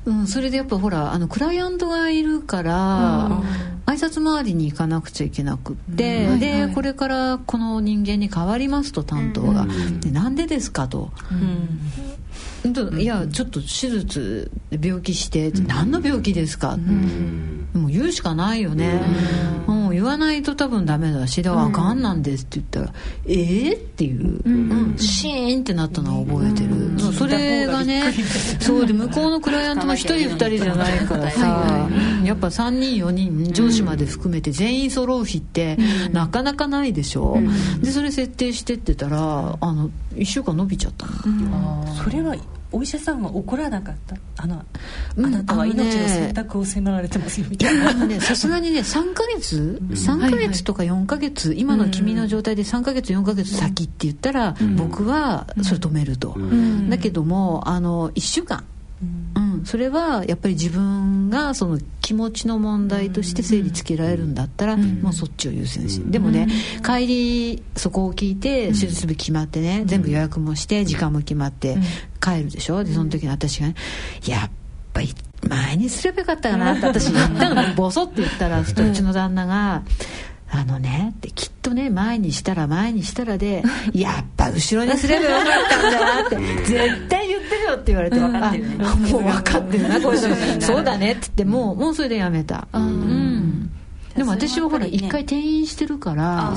うん、それでやっぱほらあのクライアントがいるから、挨拶回りに行かなくちゃいけなくって、うん、で、はいはい、これからこの人間に変わりますと担当が、うん、でなんでですかと、いやちょっと手術で病気して何の病気ですか、もう言うしかないよね、もう言わないと多分ダメだしだからがんなんですって言ったら「ええー、っていう、うん、シーンってなったのは覚えてる、それがねそうで向こうのクライアントも1人2人じゃないからさ。やっぱ3人4人上司まで含めて全員揃う日ってなかなかないでしょ、でそれ設定してってたらあの1週間伸びちゃったの、それはお医者さんは怒らなかった？あの、あなたは命の選択を迫られてますよみたいな。さすがにね3か月？3か月とか4か月、今の君の状態で3か月4か月先って言ったら、僕はそれ止めると、だけどもあの1週間。うん、それはやっぱり自分がその気持ちの問題として整理つけられるんだったら、うん、もうそっちを優先し、うん、でもね帰りそこを聞いて手術日決まってね全部予約もして時間も決まって帰るでしょ？でその時に私がねやっぱり前にすればよかったかなって私言ったの ボソって言ったらうちの旦那があのねってきっとね前にしたら前にしたらで やっぱ後ろにすればよかったんだなって 絶対言ってるよって言われて、分かってる、ね、もう分かってるなこれ そうだねって言ってもうもうそれでやめた。うん。でも私はほら一回転院してるから、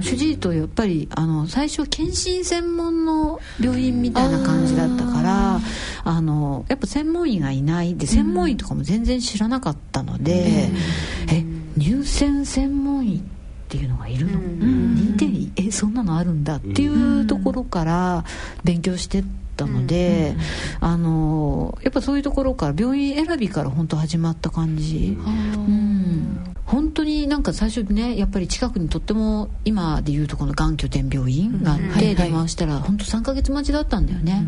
主治医とやっぱりあの最初検診専門の病院みたいな感じだったからあのやっぱ専門医がいない。で専門医とかも全然知らなかったので、え入選専門医っていうのがいるの、うん、認定医えそんなのあるんだっていうところから勉強してったので、うん、あのやっぱそういうところから病院選びから本当始まった感じ、うん本当になんか最初ねやっぱり近くにとっても今でいうとこのがん拠点病院があって電話したら本当3か月待ちだったんだよね、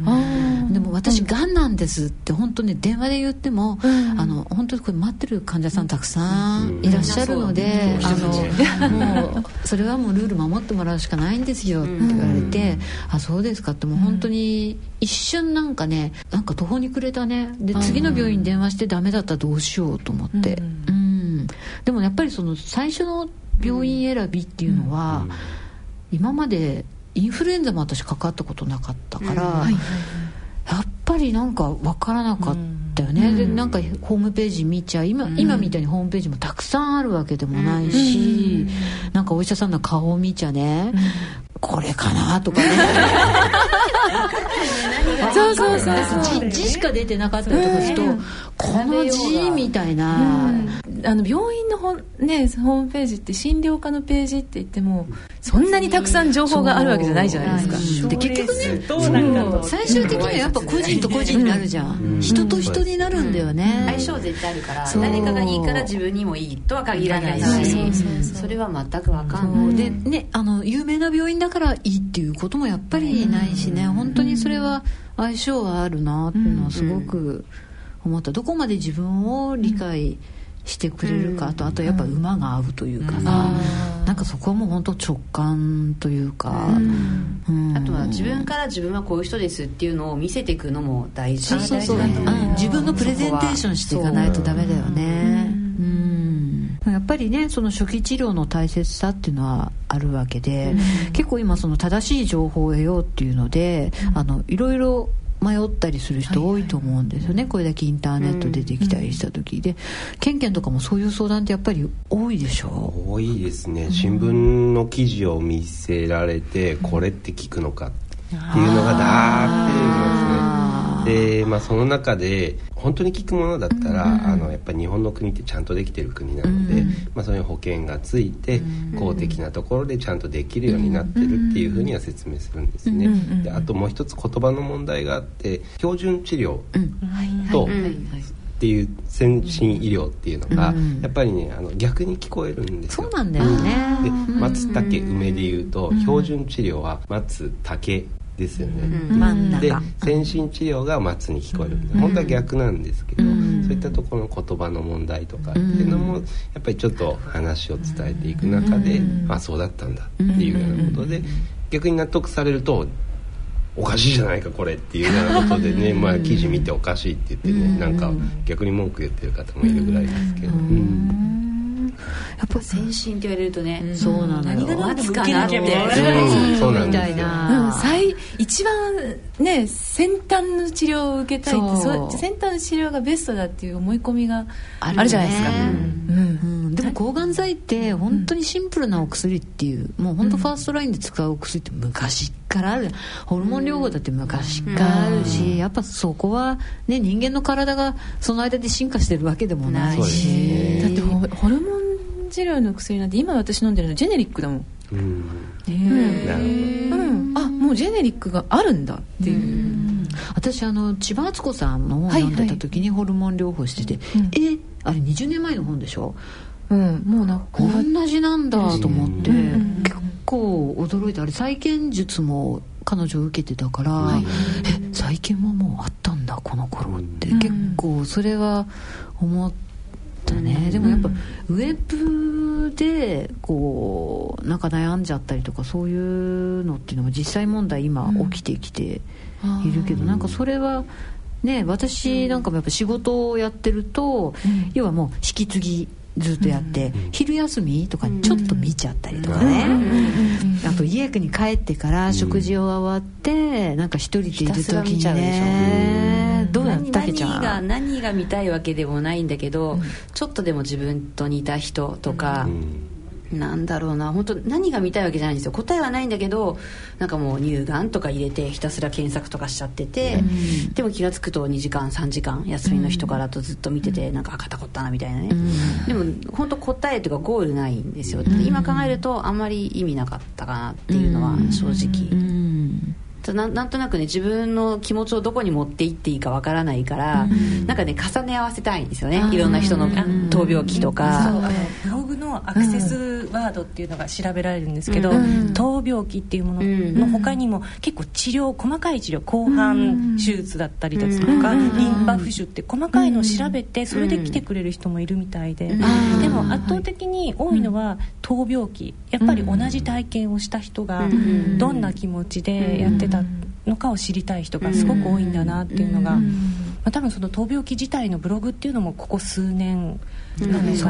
でも私がんなんですって本当ね電話で言っても、あの本当にこれ待ってる患者さんたくさんいらっしゃるので、あのもうそれはもうルール守ってもらうしかないんですよって言われて、あそうですかってもう本当に一瞬なんかねなんか途方に暮れたね。で次の病院に電話してダメだったらどうしようと思って、うんでもやっぱりその最初の病院選びっていうのは、今までインフルエンザも私かかったことなかったから、やっぱりなんか分からなかったよね、でなんかホームページ見ちゃ今,、今みたいにホームページもたくさんあるわけでもないし、なんかお医者さんの顔を見ちゃね、これかなとかね。そうそうそうそう。字しか出てなかったりとかすると、この字みたいな、あの病院のほ、ね、ホームページって診療科のページって言ってもそんなにたくさん情報があるわけじゃないじゃないですか、で結局ね最終的にはやっぱ個人と個人になるじゃん、人と人になるんだよね、相性絶対あるから誰かがいいから自分にもいいとは限らないしそれは全く分かん。ないでねあの有名な病院だからいいっていうこともやっぱりないしね。本当にそれは相性はあるなっていうのはすごく思った。どこまで自分を理解してくれるかとあとやっぱ馬が合うというかな、なんかそこはもう本当直感というか、あとは自分から自分はこういう人ですっていうのを見せていくのも大事そうそうそう。自分のプレゼンテーションしていかないとダメだよね。う。ん。やっぱぱりねその初期治療の大切さっていうのはあるわけで、結構今その正しい情報を得ようっていうので、あのいろいろ迷ったりする人多いと思うんですよね、これだけインターネット出てきたりした時。で、ケンケンとかもそういう相談ってやっぱり多いでしょ？う多いですね。新聞の記事を見せられて、これって聞くのかっていうのがダーって出てきますねで、まあ、その中で本当に効くものだったら、うんうん、あのやっぱり日本の国ってちゃんとできてる国なので、うんうん、まあ、そういう保険がついて、公的なところでちゃんとできるようになってるっていうふうには説明するんですね、であともう一つ言葉の問題があって標準治療。と、っていう先進医療っていうのが、やっぱりねあの逆に聞こえるんですよ。そうなんだよね。で松茸梅でいうと、標準治療は松茸ですよね、うん、で先進治療が松に聞こえる、うん、本当は逆なんですけど、うん、そういったところの言葉の問題とかっていうのもやっぱりちょっと話を伝えていく中で、あそうだったんだっていうようなことで、逆に納得されるとおかしいじゃないかこれっていうようなことでね、まあ、記事見ておかしいって言ってねなんか逆に文句言ってる方もいるぐらいですけど。うんやっぱ先進って言われるとね、うん、そうなの何が何でも受けなきゃみたいな、最一番ね先端の治療を受けたいってそ先端の治療がベストだっていう思い込みがあるじゃないですか、うん。でも抗がん剤って本当にシンプルなお薬っていう、もう本当 first line で使うお薬って昔からある。ホルモン療法だって昔からあるし、やっぱそこは、ね、人間の体がその間で進化してるわけでもないし、だってホルモン治療の薬なんて今私飲んでるのジェネリックだもん。うん、えー、うん、あもうジェネリックがあるんだっていう、私あの千葉敦子さんの本読んでた時にホルモン療法してて、はいはい、えあれ20年前の本でしょ？うん。もうな同じなんだと思って、結構驚いてあれ再建術も彼女受けてたから、はい、え再建はもうあったんだこの頃って、結構それは思って。ったね、でもやっぱウェブでこうなんか悩んじゃったりとかそういうのっていうのも実際問題今起きてきているけど、うん、なんかそれはね私なんかもやっぱ仕事をやってると、うん、要はもう引き継ぎずっとやって、うん、昼休みとかにちょっと見ちゃったりとかね、あと家に帰ってから食事を終わって、なんか一人でいる時にねどうやったけちゃん。何が何が見たいわけでもないんだけど、ちょっとでも自分と似た人とか、なんだろうな。本当何が見たいわけじゃないんですよ。答えはないんだけどなんかもう乳がんとか入れてひたすら検索とかしちゃってて、うん、でも気が付くと2時間3時間休みの日とかだとずっと見てて、うん、なんか肩こったなみたいなね、うん、でも本当答えというかゴールないんですよ、今考えるとあんまり意味なかったかなっていうのは正直。ななんとなくね自分の気持ちをどこに持っていっていいかわからないから、うん、なんかね重ね合わせたいんですよね。いろんな人の闘病期とか、のアクセスワードっていうのが調べられるんですけど、うん、闘病期っていうものの他にも結構治療細かい治療後半手術だったりだとか、リンパ浮腫って細かいのを調べてそれで来てくれる人もいるみたいで、でも圧倒的に多いのは闘病期やっぱり同じ体験をした人がどんな気持ちでやってたのかを知りたい人がすごく多いんだなっていうのが、まあ、多分その闘病期自体のブログっていうのもここ数年昔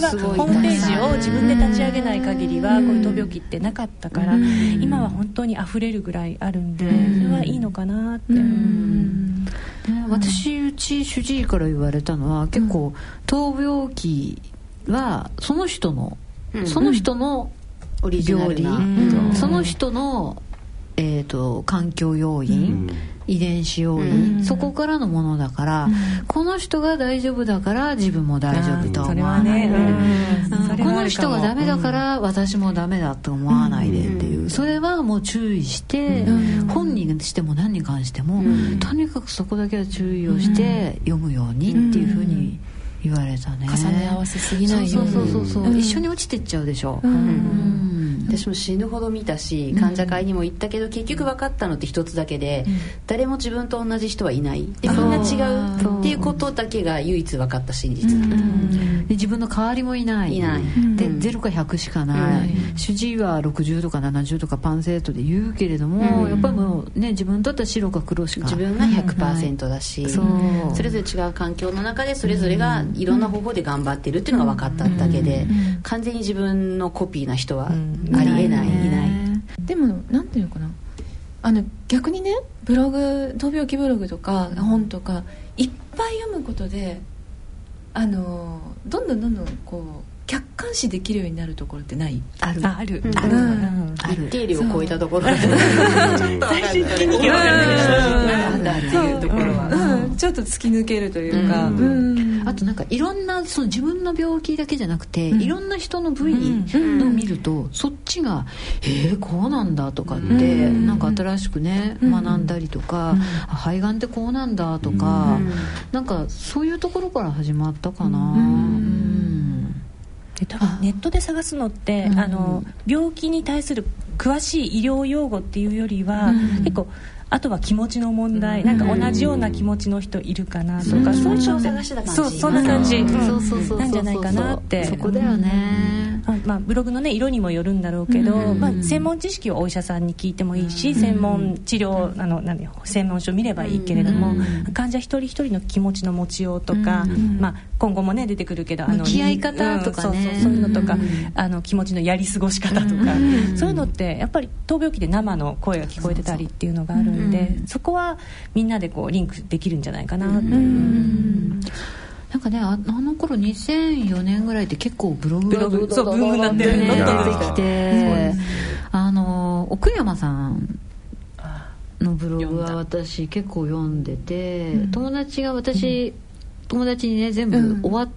はホームページを自分で立ち上げない限りはこういう闘病期ってなかったから今は本当にあふれるぐらいあるんでそれはいいのかなって。私うち主治医から言われたのは結構闘病期はその人の、その人の料理、その人のえーと、環境要因、うん、遺伝子要因、うん、そこからのものだから、うん、この人が大丈夫だから自分も大丈夫と思わないで、この人がダメだから私もダメだと思わないでっていう、それはもう注意して、本人にしても何に関しても、とにかくそこだけは注意をして読むようにっていうふうに言われたね。重ね合わせすぎないように。そうそうそうそう、一緒に落ちてっちゃうでしょ、うん。私も死ぬほど見たし患者会にも行ったけど、結局分かったのって一つだけで、誰も自分と同じ人はいない。でみんな違うっていうことだけが唯一分かった真実だった、で自分の代わりもいない。いない。で0か100しかない、主治医は60とか70とかパンセットで言うけれども、やっぱりもうね自分にとっては白か黒しか自分が100%だし、それぞれ違う環境の中でそれぞれがいろんな方法で頑張ってるっていうのが分かっただけで、完全に自分のコピーな人はありえない、いない。でもなんていうのかな。あの逆にねブログ闘病記ブログとか本とかいっぱい読むことであのどんどんどんどんこう客観視できるようになるところってない？ある。ある。ある、うん一定量を超えたところで最終的に広がるなんだっていうところは、うん。ちょっと突き抜けるというか、うん。うんあとなんかいろんなその自分の病気だけじゃなくて、いろんな人の部位のを見ると、そっちが「えー、こうなんだ」とかって、なんか新しくね学んだりとか、あ肺がんってこうなんだとか、なんかそういうところから始まったかな。うん。で多分ネットで探すのって、あの病気に対する詳しい医療用語っていうよりは、結構あとは気持ちの問題、なんか同じような気持ちの人いるかなとか、そういうので探してた感じ。そうそんな感じ、うん。そうそうそうそう。なんじゃないかなって。そこだよね、あまあ、ブログの、ね、色にもよるんだろうけど、まあ、専門知識をお医者さんに聞いてもいいし、専門治療あの何専門書見ればいいけれども、患者一人一人の気持ちの持ちようとか、まあ、今後も、ね、出てくるけどあの向き合い方とかね。うんそうそうそういうのとか、あの気持ちのやり過ごし方とか、そういうのってやっぱり闘病期で生の声が聞こえてたりっていうのがあるんで、そこはみんなでこうリンクできるんじゃないかなって。なんかねああの頃2004年ぐらいって結構ブログがブームになって出てきてあの奥山さんのブログは私結構読んでて、友達が私、友達にね全部終わっ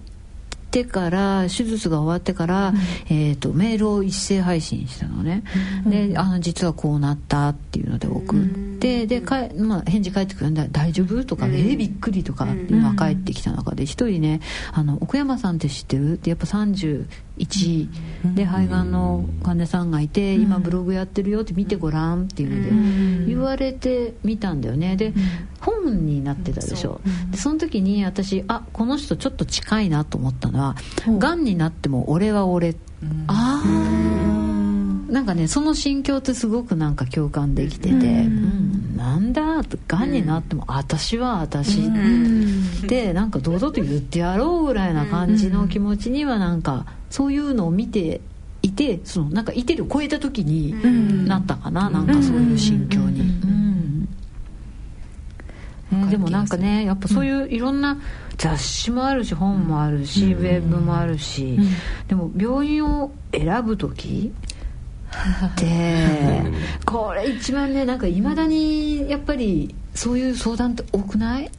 てから、手術が終わってから、えー、とメールを一斉配信したのね、であの実はこうなったっていうので送って、でかえ、まあ、返事返ってくるんだ大丈夫？とか、えーびっくりとかっていうのが返ってきた中で一人ねあの奥山さんって知ってる？ってやっぱ31で肺がんの患者さんがいて、今ブログやってるよって見てごらんっていうので言われてみたんだよね。で本になってたでしょ。でその時に私あこの人ちょっと近いなと思ったのは「がんになっても俺は俺」あなんかねその心境ってすごくなんか共感できてて「うん、なんだ?」と「がんになっても私は私」ってなんか堂々と言ってやろうぐらいな感じの気持ちにはなんかそういうのを見ていてそのなんかいてるを超えた時になったかな、なんかそういう心境に。うん。ねでもなんかねやっぱそういういろんな雑誌もあるし本もあるし、ウェブもあるし、でも病院を選ぶ時ってこれ一番ねなんかいまだにやっぱりそういう相談って多くない？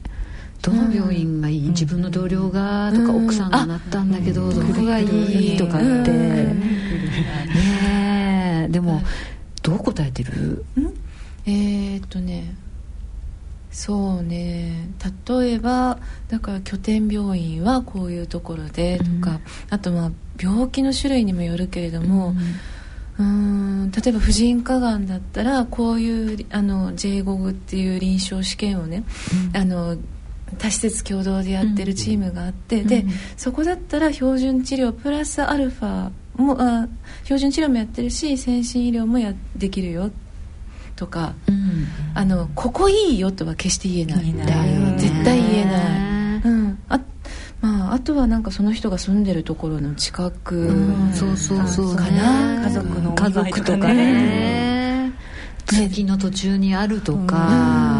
どの病院がいい、自分の同僚がとか、奥さんがなったんだけど、どこがいい？とかって、ねえ。でもどう答えてる？えーっとね。そうね。例えばだから拠点病院はこういうところでとか、あとまあ病気の種類にもよるけれども、うーん例えば婦人科がんだったらこういうあの J5 っていう臨床試験をね、あの多施設共同でやってるチームがあって、でそこだったら標準治療プラスアルファもあ標準治療もやってるし先進医療もやできるよとか、あのここいいよとは決して言えない。だよね。絶対言えない、とはなんかその人が住んでるところの近く、そうそうそうかな。家族のお家族とかね。通勤の途中にあるとか、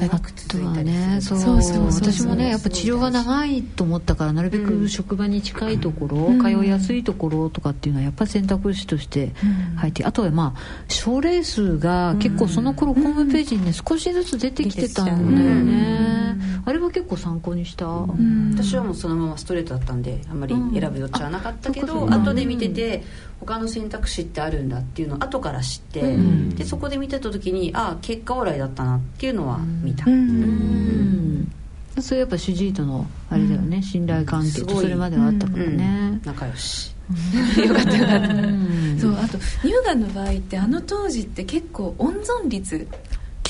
あとはね。そうそうそうそう。私もねやっぱ治療が長いと思ったからなるべく職場に近いところ、通いやすいところとかっていうのはやっぱり選択肢として入って、あとはまあ症例数が結構その頃ホームページにね少しずつ出てきてたんだよね、あれは結構参考にした、私はもうそのままストレートだったんであんまり選ぶ余地はなかったけど、後で見てて他の選択肢ってあるんだっていうのを後から知って、でそこで見てた時にああ結果オーライだったなっていうのは見た、うん。それやっぱ主治医とのあれだよね、信頼関係とそれまではあったからね、仲良し。よかったよかった。そうあと乳がんの場合ってあの当時って結構温存率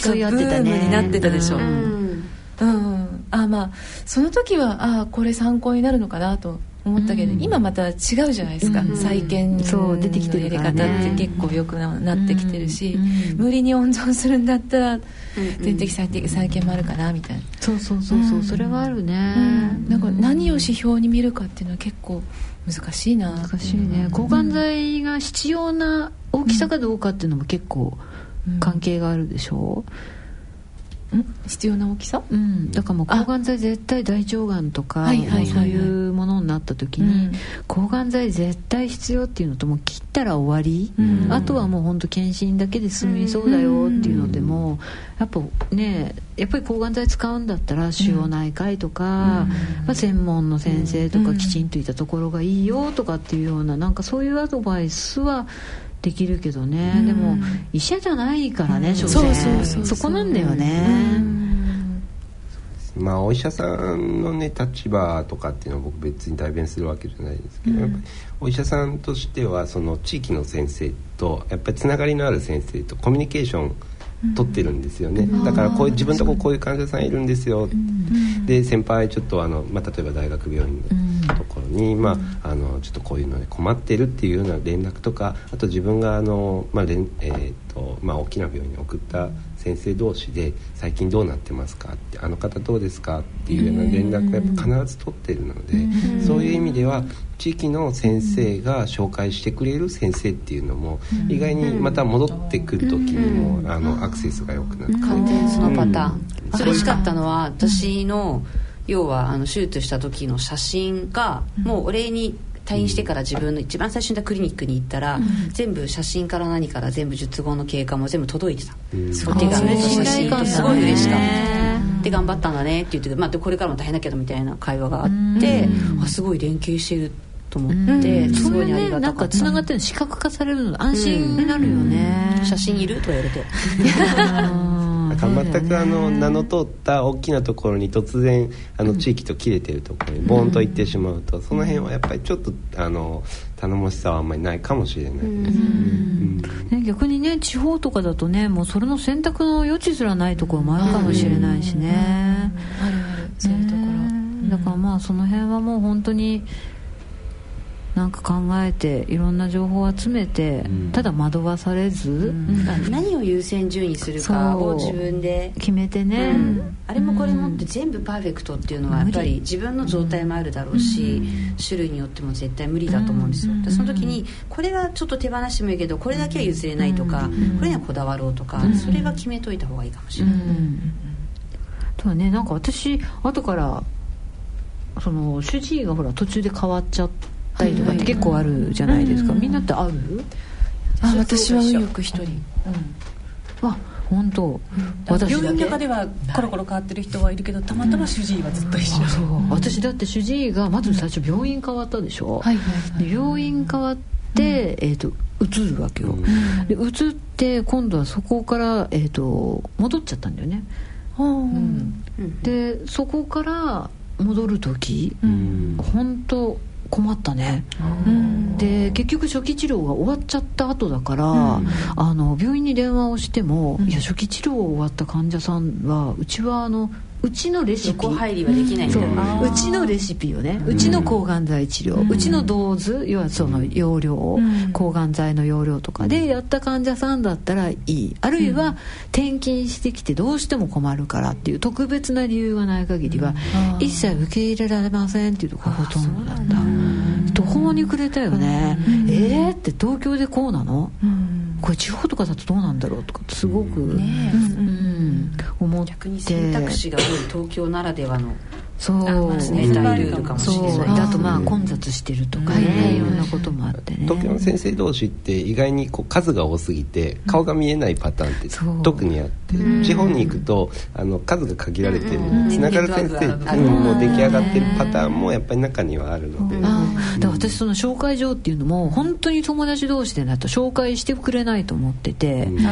がブームになってたでしょ、うん。うん、あまあその時はあこれ参考になるのかなと思ったけど、うん、今また違うじゃないですか、うん、再建のやり方って結構よくなってきてるし、うん、無理に温存するんだったら全的再再建もあるかなみたいな。そうそうそうそう、それはあるね、なんか何を指標に見るかっていうのは結構難しいな。難しいね。抗がん剤が必要な大きさかどうかっていうのも結構関係があるでしょ、うん必要な大きさ、うん、だからもう抗がん剤絶対大腸がんとか、そういうものになった時に、うん、抗がん剤絶対必要っていうのともう切ったら終わり、うん、あとはもう本当検診だけで済みそうだよっていうのでも、やっぱねやっぱり抗がん剤使うんだったら腫瘍内科医とか、まあ、専門の先生とかきちんといたところがいいよとかっていうようななんかそういうアドバイスはできるけどね、うん、でも医者じゃないからね、うん、所詮。そこなんだよね、まあお医者さんのね立場とかっていうのは僕別に代弁するわけじゃないですけど、やっぱりお医者さんとしてはその地域の先生とやっぱりつながりのある先生とコミュニケーション取ってるんですよね、だからこういう自分とここういう患者さんいるんですよ、で先輩ちょっとあの、まあ、例えば大学病院のとに、まあ、あのちょっとこういうので困ってるっていうような連絡とかあと自分があの、まあえーとまあ、大きな病院に送った先生同士で「最近どうなってますか?」って「あの方どうですか?」っていうような連絡をやっぱ必ず取ってるのでそういう意味では地域の先生が紹介してくれる先生っていうのも意外にまた戻ってくる時にもあのアクセスが良くなって。完全そのパターン。嬉しかったのは私の要はあの手術した時の写真がもうお礼に退院してから自分の一番最初にクリニックに行ったら、うん、全部写真から何から全部術後の経過も全部届いてた、うん、お手紙と写真とすごい嬉しかった。で頑張ったんだねって言って、まあ、これからも大変だけどみたいな会話があってあすごい連携してると思ってすごいありがたかった、ね、なんかつながってるの視覚化されるの安心になるよね、写真いる？と言われて 全くあの名の通った大きなところに突然あの地域と切れてるところにボーンと行ってしまうと、その辺はやっぱりちょっとあの頼もしさはあんまりないかもしれないです、うん。ね、逆にね地方とかだとねもうそれの選択の余地すらないところもあるかもしれないしね、あるある。そういうところ、だからまあその辺はもう本当になんか考えていろんな情報を集めて、うん、ただ惑わされず、うん、何を優先順位するかを自分で。決めてね、うん、あれもこれもって全部パーフェクトっていうのはやっぱり自分の状態もあるだろうし、種類によっても絶対無理だと思うんですよ、でその時にこれはちょっと手放してもいいけどこれだけは譲れないとか、これにはこだわろうとか、それは決めといた方がいいかもしれない、とはねなんか私後からその主治医がほら途中で変わっちゃってったりとかって結構あるじゃないですか、みんなってあるあ私は運よく一人、うん、あ本当、私病院の中ではコロコロ変わってる人はいるけどたまたま主治医はずっと一緒、そう、私だって主治医がまず最初病院変わったでしょ、はいはい病院変わって、えー、と移るわけよ、で移って今度はそこから、えー、と戻っちゃったんだよね、うん、でそこから戻る時、うん、本当困ったね、で結局初期治療が終わっちゃった後だから、うん、あの病院に電話をしても、うん、いや初期治療終わった患者さんはうちはあのうちのレシピ。入りはできないうちのレシピをねうちの抗がん剤治療、うちのドーズ要はその容量、抗がん剤の容量とかでやった患者さんだったらいい。あるいは転勤してきてどうしても困るからっていう特別な理由がない限りは一切受け入れられませんっていうところがほとんどだ。った途方に暮れたよね。えーって東京でこうなの？これ地方とかだとどうなんだろうとかすごく、ねうん思って。逆に選択肢が多い東京ならではのそう、まあ、ね、大ルールかもしれない。あとまあ混雑してるとかね、いろんなこともあってね。東京の先生同士って意外にこう数が多すぎて顔が見えないパターンって特にあって、地方に行くとあの数が限られてるのでつながる先生もう出来上がってるパターンもやっぱり中にはあるので、だから私その紹介状っていうのも本当に友達同士でなと紹介してくれないと思ってて、うん、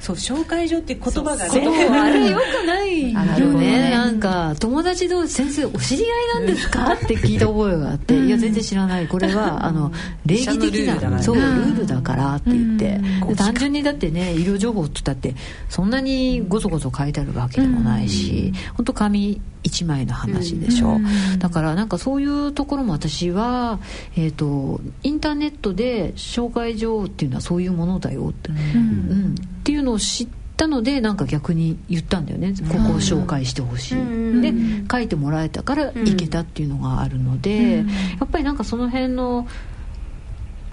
そう紹介状って言葉がね。あれよくないよね。なんか友達同士先生お知り合いなんですか？って聞いた覚えがあって。いや全然知らない。これは あの礼儀的なそうルールだからって言って。単純にだってね医療情報って言ったってそんなにごそごそ書いてあるわけでもないし本当紙一枚の話でしょ、うん、だからなんかそういうところも私は、えーと、インターネットで紹介状っていうのはそういうものだよって,、うん、うん、っていうのを知ったのでなんか逆に言ったんだよね。ここを紹介してほしい、うん、で書いてもらえたから行けたっていうのがあるので、やっぱりなんかその辺の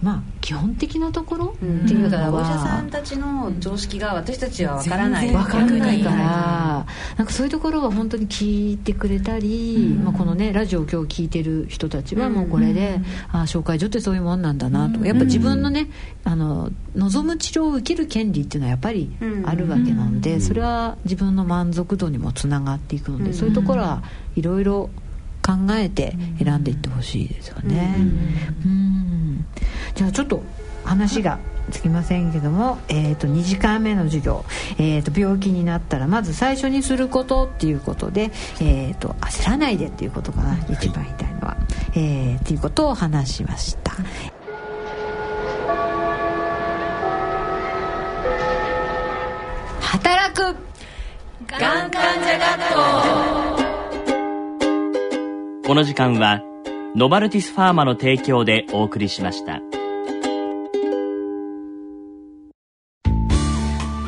まあ基本的なところ？っていうのは、お医者さんたちの常識が私たちは分からない。分からないから。なんかそういうところは本当に聞いてくれたり、まあ、このねラジオを今日聞いてる人たちはもうこれで、ああ紹介所ってそういうもんなんだなと。やっぱ自分のねあの望む治療を受ける権利っていうのはやっぱりあるわけなので、それは自分の満足度にもつながっていくので、そういうところはいろいろ考えて選んでいってほしいですよね。うん。じゃあちょっと話がつきませんけども、えー、と2時間目の授業、えー、と病気になったらまず最初にすることっていうことで、えー、と焦らないでっていうことかな、一番言いたいのは、えー、っていうことを話しました。働く。がん患者学校この時間はノバルティスファーマの提供でお送りしました。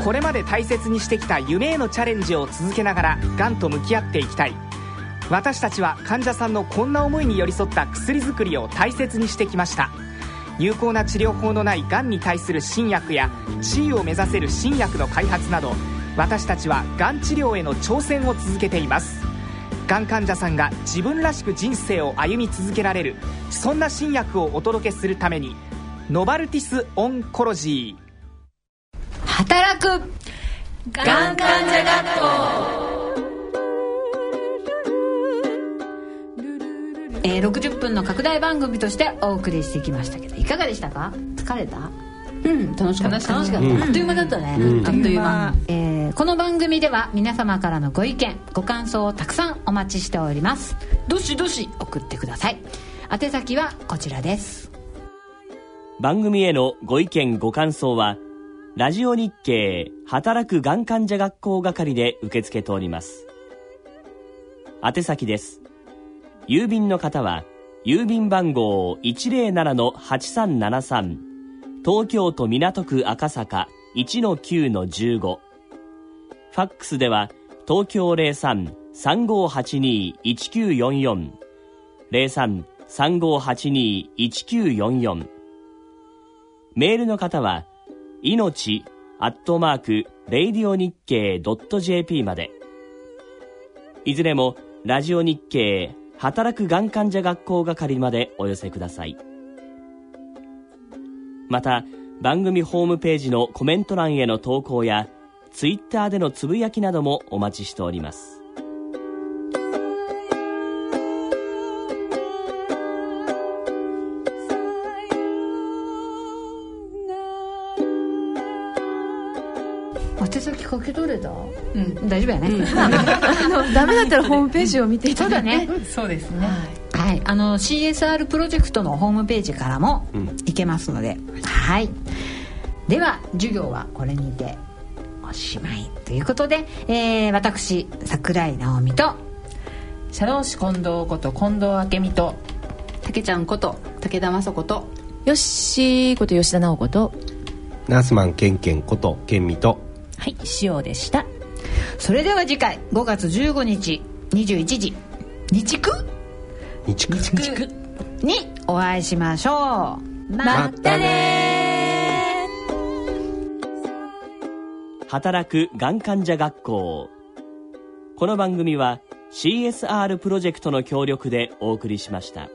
これまで大切にしてきた夢へのチャレンジを続けながらがんと向き合っていきたい。私たちは患者さんのこんな思いに寄り添った薬作りを大切にしてきました。有効な治療法のないがんに対する新薬や地位を目指せる新薬の開発など私たちはがん治療への挑戦を続けています。がん患者さんが自分らしく人生を歩み続けられるそんな新薬をお届けするためにノバルティス・オンコロジー働く。がん患者学校えー、60分の拡大番組としてお送りしてきましたけどいかがでしたか？疲れた？うん楽しかった。楽しかった、うん、あっという間だったね、うん、あっという間、えー、この番組では皆様からのご意見ご感想をたくさんお待ちしております。どしどし送ってください。宛先はこちらです。番組へのご意見ご感想はラジオ日経働くがん患者学校係で受け付けております。宛先です。郵便の方は郵便番号107-8373東京都港区赤坂1-9-15ファックスでは東京03-3582-1944 03-3582-1944メールの方は命アットマークレイディオ日経 .jp まで。いずれもラジオ日経働くがん患者学校係までお寄せください。また番組ホームページのコメント欄への投稿やツイッターでのつぶやきなどもお待ちしております。手先書き取れたうん。大丈夫やね、うん、ダメだったらホームページを見ていただいて。そうだね。そうですね、はい。はい、あの CSR プロジェクトのホームページからも行けますので、うん、はい。では授業はこれにておしまいということで、えー、私櫻井直美と社労士近藤こと近藤明美とたけちゃんこと武田雅子とよっしーこと吉田直子とナースマンケンケンことケンミとはい塩でした。それでは次回5月15日21時日区日区にお会いしましょうまたね働くがん患者学校この番組は CSR プロジェクトの協力でお送りしました。